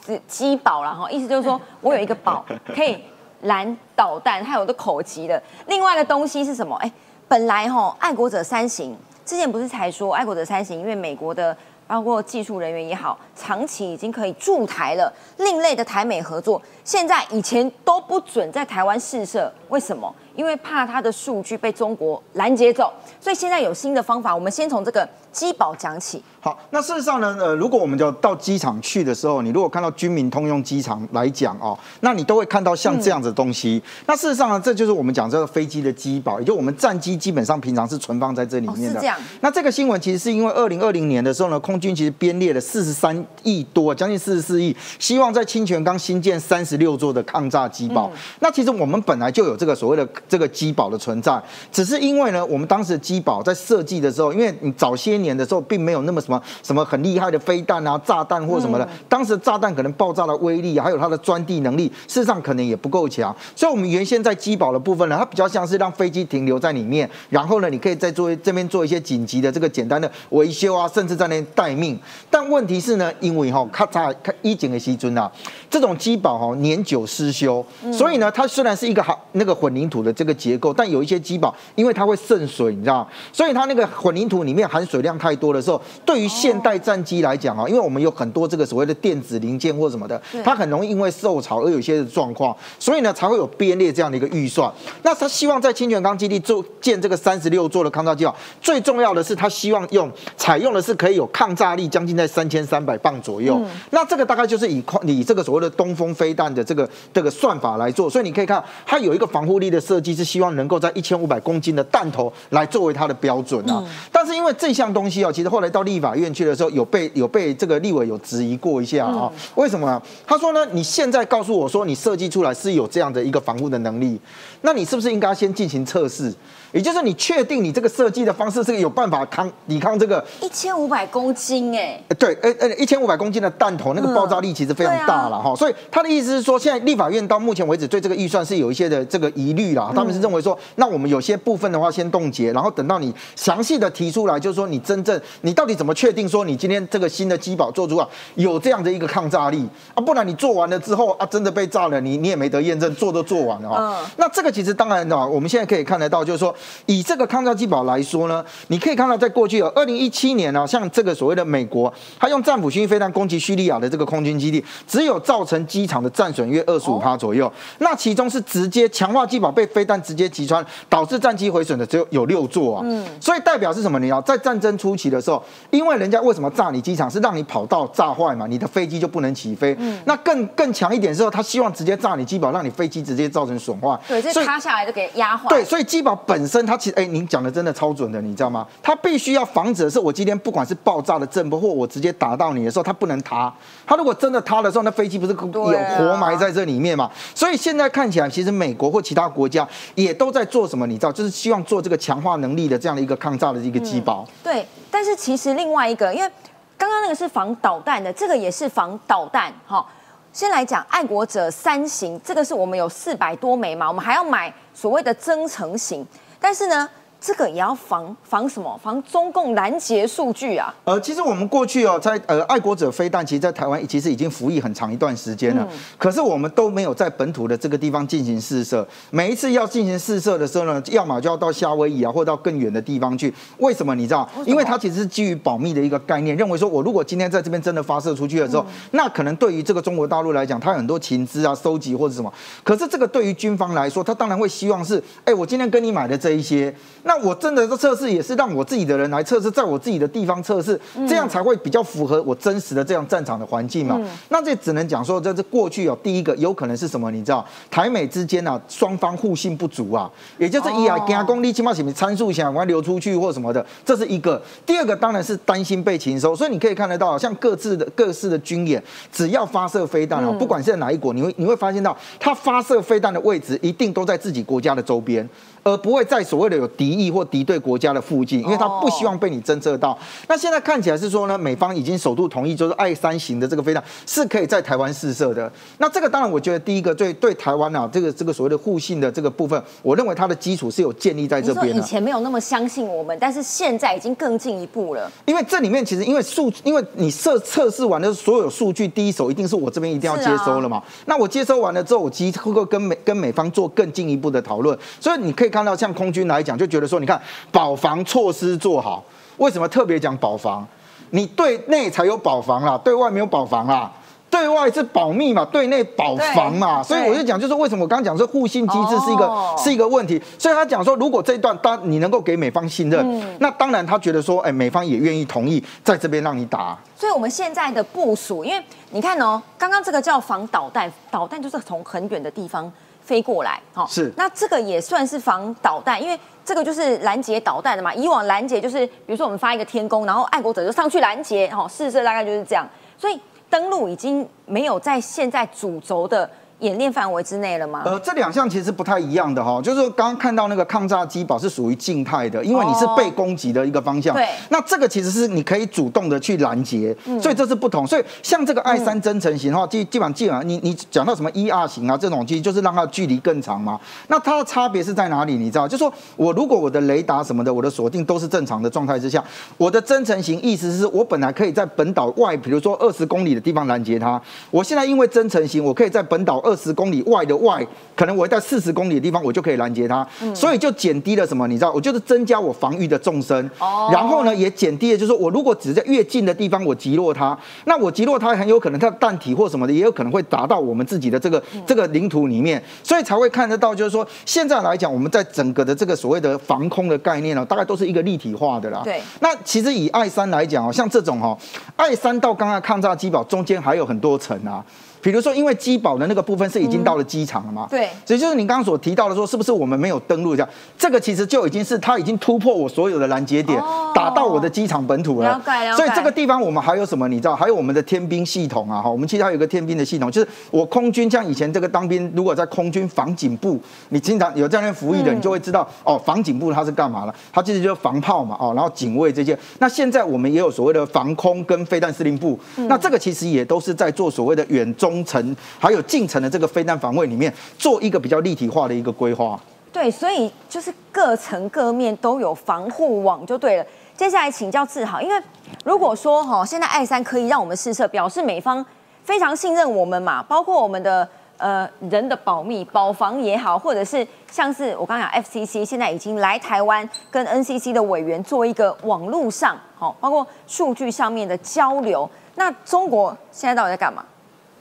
是机堡啦哈，意思就是说 <laughs> 我有一个堡可以拦导弹，还有的口级的。另外一个东西是什么？哎，本来哈爱国者三型。之前不是才说爱国者三型，因为美国的包括技术人员也好，长期已经可以驻台了。另类的台美合作，现在以前都不准在台湾试射，为什么？因为怕它的数据被中国拦截走，所以现在有新的方法。我们先从这个机保讲起。好，那事实上呢，呃，如果我们就到机场去的时候，你如果看到军民通用机场来讲哦，那你都会看到像这样子的东西。那事实上呢，这就是我们讲这个飞机的机保，也就我们战机基本上平常是存放在这里面的。哦是这样那这个新闻其实是因为二零二零年的时候呢，空军其实编列了四十三亿多，将近四十四亿，希望在清泉岗新建三十六座的抗炸机堡。那其实我们本来就有这个所谓的这个机堡的存在，只是因为呢，我们当时的机堡在设计的时候，因为你早些年的时候并没有那么什么什么很厉害的飞弹啊、炸弹或什么的，当时炸弹可能爆炸的威力，还有它的钻地能力，事实上可能也不够强，所以我们原先在机堡的部分呢，它比较像是让飞机停留在里面，然后呢，你可以再做这边做一些紧急的这个简单的维修啊，甚至在那边待命。但问题是呢，因为哈，咔嚓咔一井的西尊啊，这种机堡哈年久失修，所以呢，它虽然是一个好那个混凝土的这个结构，但有一些机堡因为它会渗水，你知道吗，所以它那个混凝土里面含水量太多的时候，对于现代战机来讲啊，因为我们有很多这个所谓的电子零件或什么的，它很容易因为受潮而有一些的状况，所以呢才会有编列这样的一个预算。那他希望在清泉岗基地做建这个三十六座的抗炸机堡，最重要的是他希望用采用的是可以有抗炸力将近在三千三百磅左右。那这个大概就是以以这个所谓的东风飞弹的这个这个算法来做，所以你可以看它有一个防护力的设计，是希望能够在一千五百公斤的弹头来作为它的标准啊。但是因为这项东西哦，其实后来到立法院去的时候，有被有被这个立委有质疑过一下啊、为什么呢？他说呢，你现在告诉我说你设计出来是有这样的一个防护的能力，那你是不是应该先进行测试？也就是你确定你这个设计的方式是有办法抗抵抗这个一千五百公斤哎，呃对，呃呃，一千五百公斤的弹头，那个嗯爆炸力其实非常大了哈、所以他的意思是说，现在立法院到目前为止对这个预算是有一些的这个疑虑啦，他们是认为说，那我们有些部分的话先冻结，然后等到你详细的提出来，就是说你真正你到底怎么确定说你今天这个新的机堡做出啊有这样的一个抗炸力？啊，不然你做完了之后啊，真的被炸了，你你也没得验证，做都做完了哈、嗯。那这个其实当然的，我们现在可以看得到，就是说以这个抗炸机堡来说呢，你可以看到在过去有二零一七年呢、像这个所谓的美国，他用战斧巡弋飞弹攻击叙利亚的这个空军基地，只有造成机场的战损约二十五趴左右。那其中是直接强化机堡被飞弹直接击穿，导致战机毁损的只有有六座啊。嗯，所以代表是什么？你要在战争初期的时候，因为人家为什么炸你机场，是让你跑道炸坏嘛，你的飞机就不能起飞。嗯，那更更强一点之后，他希望直接炸你机堡，让你飞机直接造成损坏。对，这塌下来就给压坏。对，所以机堡本身它其实，哎，您讲的真的超准的，你知道吗？它必须要防止的是，我今天不管是爆炸的震波，或我直接打到你的时候，它不能塌。它如果真的塌的时候，那飞机不是有活埋在这里面嘛？所以现在看起来，其实美国或其他国家也都在做什么？你知道，就是希望做这个强化能力的这样的一个抗炸的一个机堡。对，但是其实另外一个，因为刚刚那个是防导弹的，这个也是防导弹。哈，先来讲爱国者三型，这个是我们有四百多枚嘛，我们还要买所谓的增程型，但是呢。这个也要防防什么？防中共拦截数据啊！呃，其实我们过去哦，在呃爱国者飞弹，其实，在台湾其实已经服役很长一段时间了。可是我们都没有在本土的这个地方进行试射。每一次要进行试射的时候呢，要么就要到夏威夷啊，或到更远的地方去。为什么？你知道？因为它其实是基于保密的一个概念，认为说我如果今天在这边真的发射出去的时候，那可能对于这个中国大陆来讲，它很多情资啊、收集或者什么。可是这个对于军方来说，他当然会希望是，哎，我今天跟你买的这一些。那我真的测试也是让我自己的人来测试，在我自己的地方测试，这样才会比较符合我真实的这样战场的环境嘛。那这只能讲说，这是过去哦，第一个有可能是什么？你知道，台美之间啊，双方互信不足啊，也就是一啊，加功力起码什么参数想要流出去或什么的，这是一个。第二个当然是担心被禽收，所以你可以看得到，像各自的各式的军演，只要发射飞弹啊，不管是在哪一国，你会你会发现到，它发射飞弹的位置一定都在自己国家的周边。而不会在所谓的有敌意或敌对国家的附近，因为他不希望被你侦测到。那现在看起来是说呢，美方已经首度同意，就是爱三型的这个飞弹是可以在台湾试射的。那这个当然，我觉得第一个对对台湾啊，这个这个所谓的互信的这个部分，我认为它的基础是有建立在这边。以前没有那么相信我们，但是现在已经更进一步了。因为这里面其实因为数，因为你测测试完的所有数据，第一手一定是我这边一定要接收了嘛。那我接收完了之后，我即会跟美跟美方做更进一步的讨论。所以你可以看到，像空军来讲，就觉得说，你看保防措施做好，为什么特别讲保防？你对内才有保防啦，对外没有保防啦。对外是保密嘛，对内保防嘛。所以我就讲，就是为什么我刚刚讲说互信机制是一个是一个问题。所以他讲说，如果这一段当你能够给美方信任，那当然他觉得说，哎，美方也愿意同意在这边让你打。所以我们现在的部署，因为你看哦，刚刚这个叫防导弹，导弹就是从很远的地方。飞过来，哦，是那这个也算是防导弹，因为这个就是拦截导弹的嘛。以往拦截就是，比如说我们发一个天宫，然后爱国者就上去拦截，哈，试射大概就是这样。所以登陆已经没有在现在主轴的。演练范围之内了吗？呃，这两项其实不太一样的哈，就是刚刚看到那个抗炸机堡是属于静态的，因为你是被攻击的一个方向。对。那这个其实是你可以主动的去拦截，所以这是不同。所以像这个爱三增程型的话，基基本上基本上你你讲到什么 E R 型啊这种，其实就是让它距离更长嘛。那它的差别是在哪里？你知道？就说我如果我的雷达什么的，我的锁定都是正常的状态之下，我的增程型意思是我本来可以在本岛外，比如说二十公里的地方拦截它，我现在因为增程型，我可以在本岛二十公里外。的外，可能我在四十公里的地方，我就可以拦截它，所以就减低了什么？你知道，我就是增加我防御的纵深，哦然后呢，也减低了，就是说我如果只在越近的地方我击落它，那我击落它很有可能它的弹体或什么的，也有可能会打到我们自己的这个这个领土里面，所以才会看得到，就是说现在来讲，我们在整个的这个所谓的防空的概念呢，大概都是一个立体化的啦。对。那其实以爱三来讲哦，像这种哦，爱三到刚刚抗炸机堡中间还有很多层啊。比如说，因为机保的那个部分是已经到了机场了嘛？对，所以就是你刚刚所提到的说，是不是我们没有登陆？这样，这个其实就已经是它已经突破我所有的拦截点，打到我的机场本土了。所以这个地方我们还有什么？你知道，还有我们的天兵系统啊！哈，我们其实还有个天兵的系统，就是我空军像以前这个当兵，如果在空军防警部，你经常有在那服役的，你就会知道哦，防警部它是干嘛了？它其实就是防炮嘛，哦，然后警卫这些。那现在我们也有所谓的防空跟飞弹司令部，那这个其实也都是在做所谓的远中程，还有。有进程的这个飞弹防卫里面，做一个比较立体化的一个规划。对，所以就是各层各面都有防护网就对了。接下来请教志豪，因为如果说哈，现在 I 三可以让我们试射，表示美方非常信任我们嘛，包括我们的呃人的保密、保防也好，或者是像是我刚刚讲 FCC 现在已经来台湾跟 NCC 的委员做一个网络上好，包括数据上面的交流。那中国现在到底在干嘛？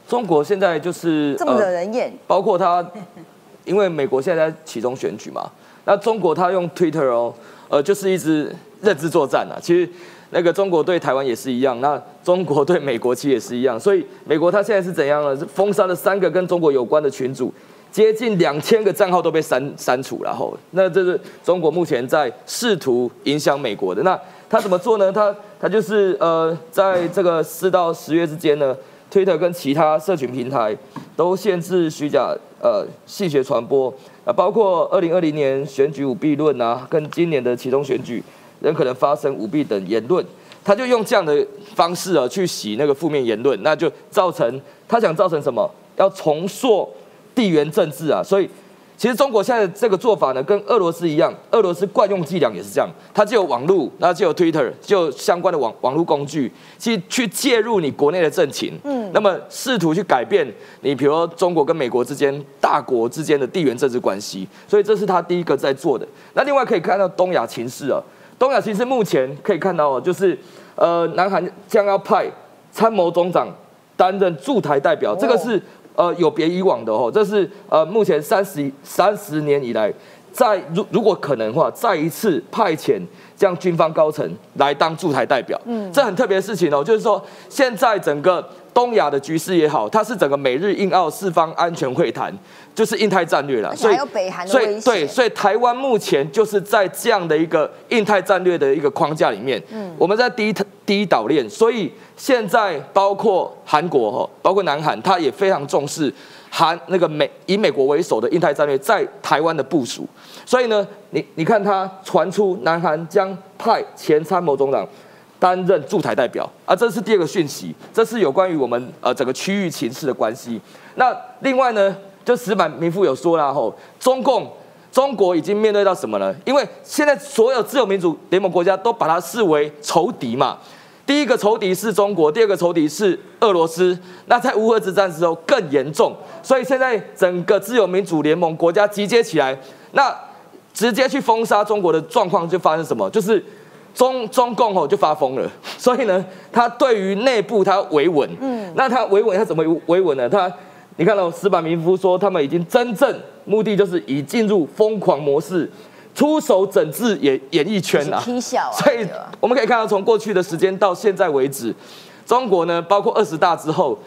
中国现在就是这么惹人厌，包括他因为美国现在在其中选举嘛，那中国他用 Twitter 哦，呃，就是一直认知作战啊。其实那个中国对台湾也是一样，那中国对美国其实也是一样。所以美国他现在是怎样呢？是封杀了三个跟中国有关的群组，接近两千个账号都被删删除，然后那这是中国目前在试图影响美国的。那他怎么做呢？他他就是呃，在这个四到十月之间呢。推特跟其他社群平台都限制虚假呃戏学传播啊，包括二零二零年选举舞弊论啊，跟今年的其中选举仍可能发生舞弊等言论，他就用这样的方式啊去洗那个负面言论，那就造成他想造成什么？要重塑地缘政治啊，所以。其实中国现在这个做法呢，跟俄罗斯一样，俄罗斯惯用伎俩也是这样，它就有网络，那就有 Twitter，就有相关的网网络工具，去去介入你国内的政情，嗯，那么试图去改变你，比如说中国跟美国之间大国之间的地缘政治关系，所以这是他第一个在做的。那另外可以看到东亚情势啊，东亚情势目前可以看到啊，就是呃，南韩将要派参谋总长担任驻台代表，这个是。呃，有别以往的哦，这是呃，目前三十三十年以来，在如如果可能的话，再一次派遣这样军方高层来当驻台代表，嗯，这很特别的事情哦，就是说现在整个东亚的局势也好，它是整个美日印澳四方安全会谈，就是印太战略了，所以还有北韩的对，所以台湾目前就是在这样的一个印太战略的一个框架里面，嗯，我们在第一第一岛链，所以。现在包括韩国哈，包括南韩，他也非常重视韩那个美以美国为首的印太战略在台湾的部署。所以呢，你你看他传出南韩将派前参谋总长担任驻台代表啊，这是第二个讯息，这是有关于我们呃整个区域情势的关系。那另外呢，就石板民富有说了吼，中共中国已经面对到什么呢？因为现在所有自由民主联盟国家都把它视为仇敌嘛。第一个仇敌是中国，第二个仇敌是俄罗斯。那在乌俄之战时候更严重，所以现在整个自由民主联盟国家集结起来，那直接去封杀中国的状况就发生什么？就是中中共吼就发疯了。<laughs> 所以呢，他对于内部他维稳，嗯，那他维稳他怎么维稳呢？他你看到斯板民夫说，他们已经真正目的就是已进入疯狂模式。出手整治演演艺圈啊，所以我们可以看到，从过去的时间到现在为止，中国呢，包括二十大之后，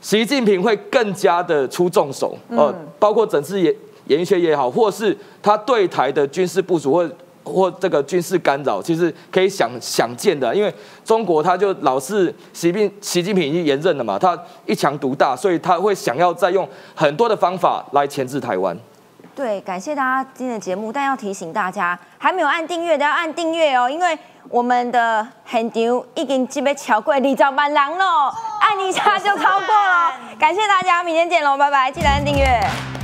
习近平会更加的出重手，呃，包括整治演演艺圈也好，或是他对台的军事部署或或这个军事干扰，其实可以想想见的，因为中国他就老是习近习近平已经延任了嘛，他一强独大，所以他会想要再用很多的方法来钳制台湾。对，感谢大家今天的节目，但要提醒大家，还没有按订阅的要按订阅哦，因为我们的很牛已经基本超过李兆满郎了，按一下就超过了。<laughs> 感谢大家，明天见喽，拜拜，记得按订阅。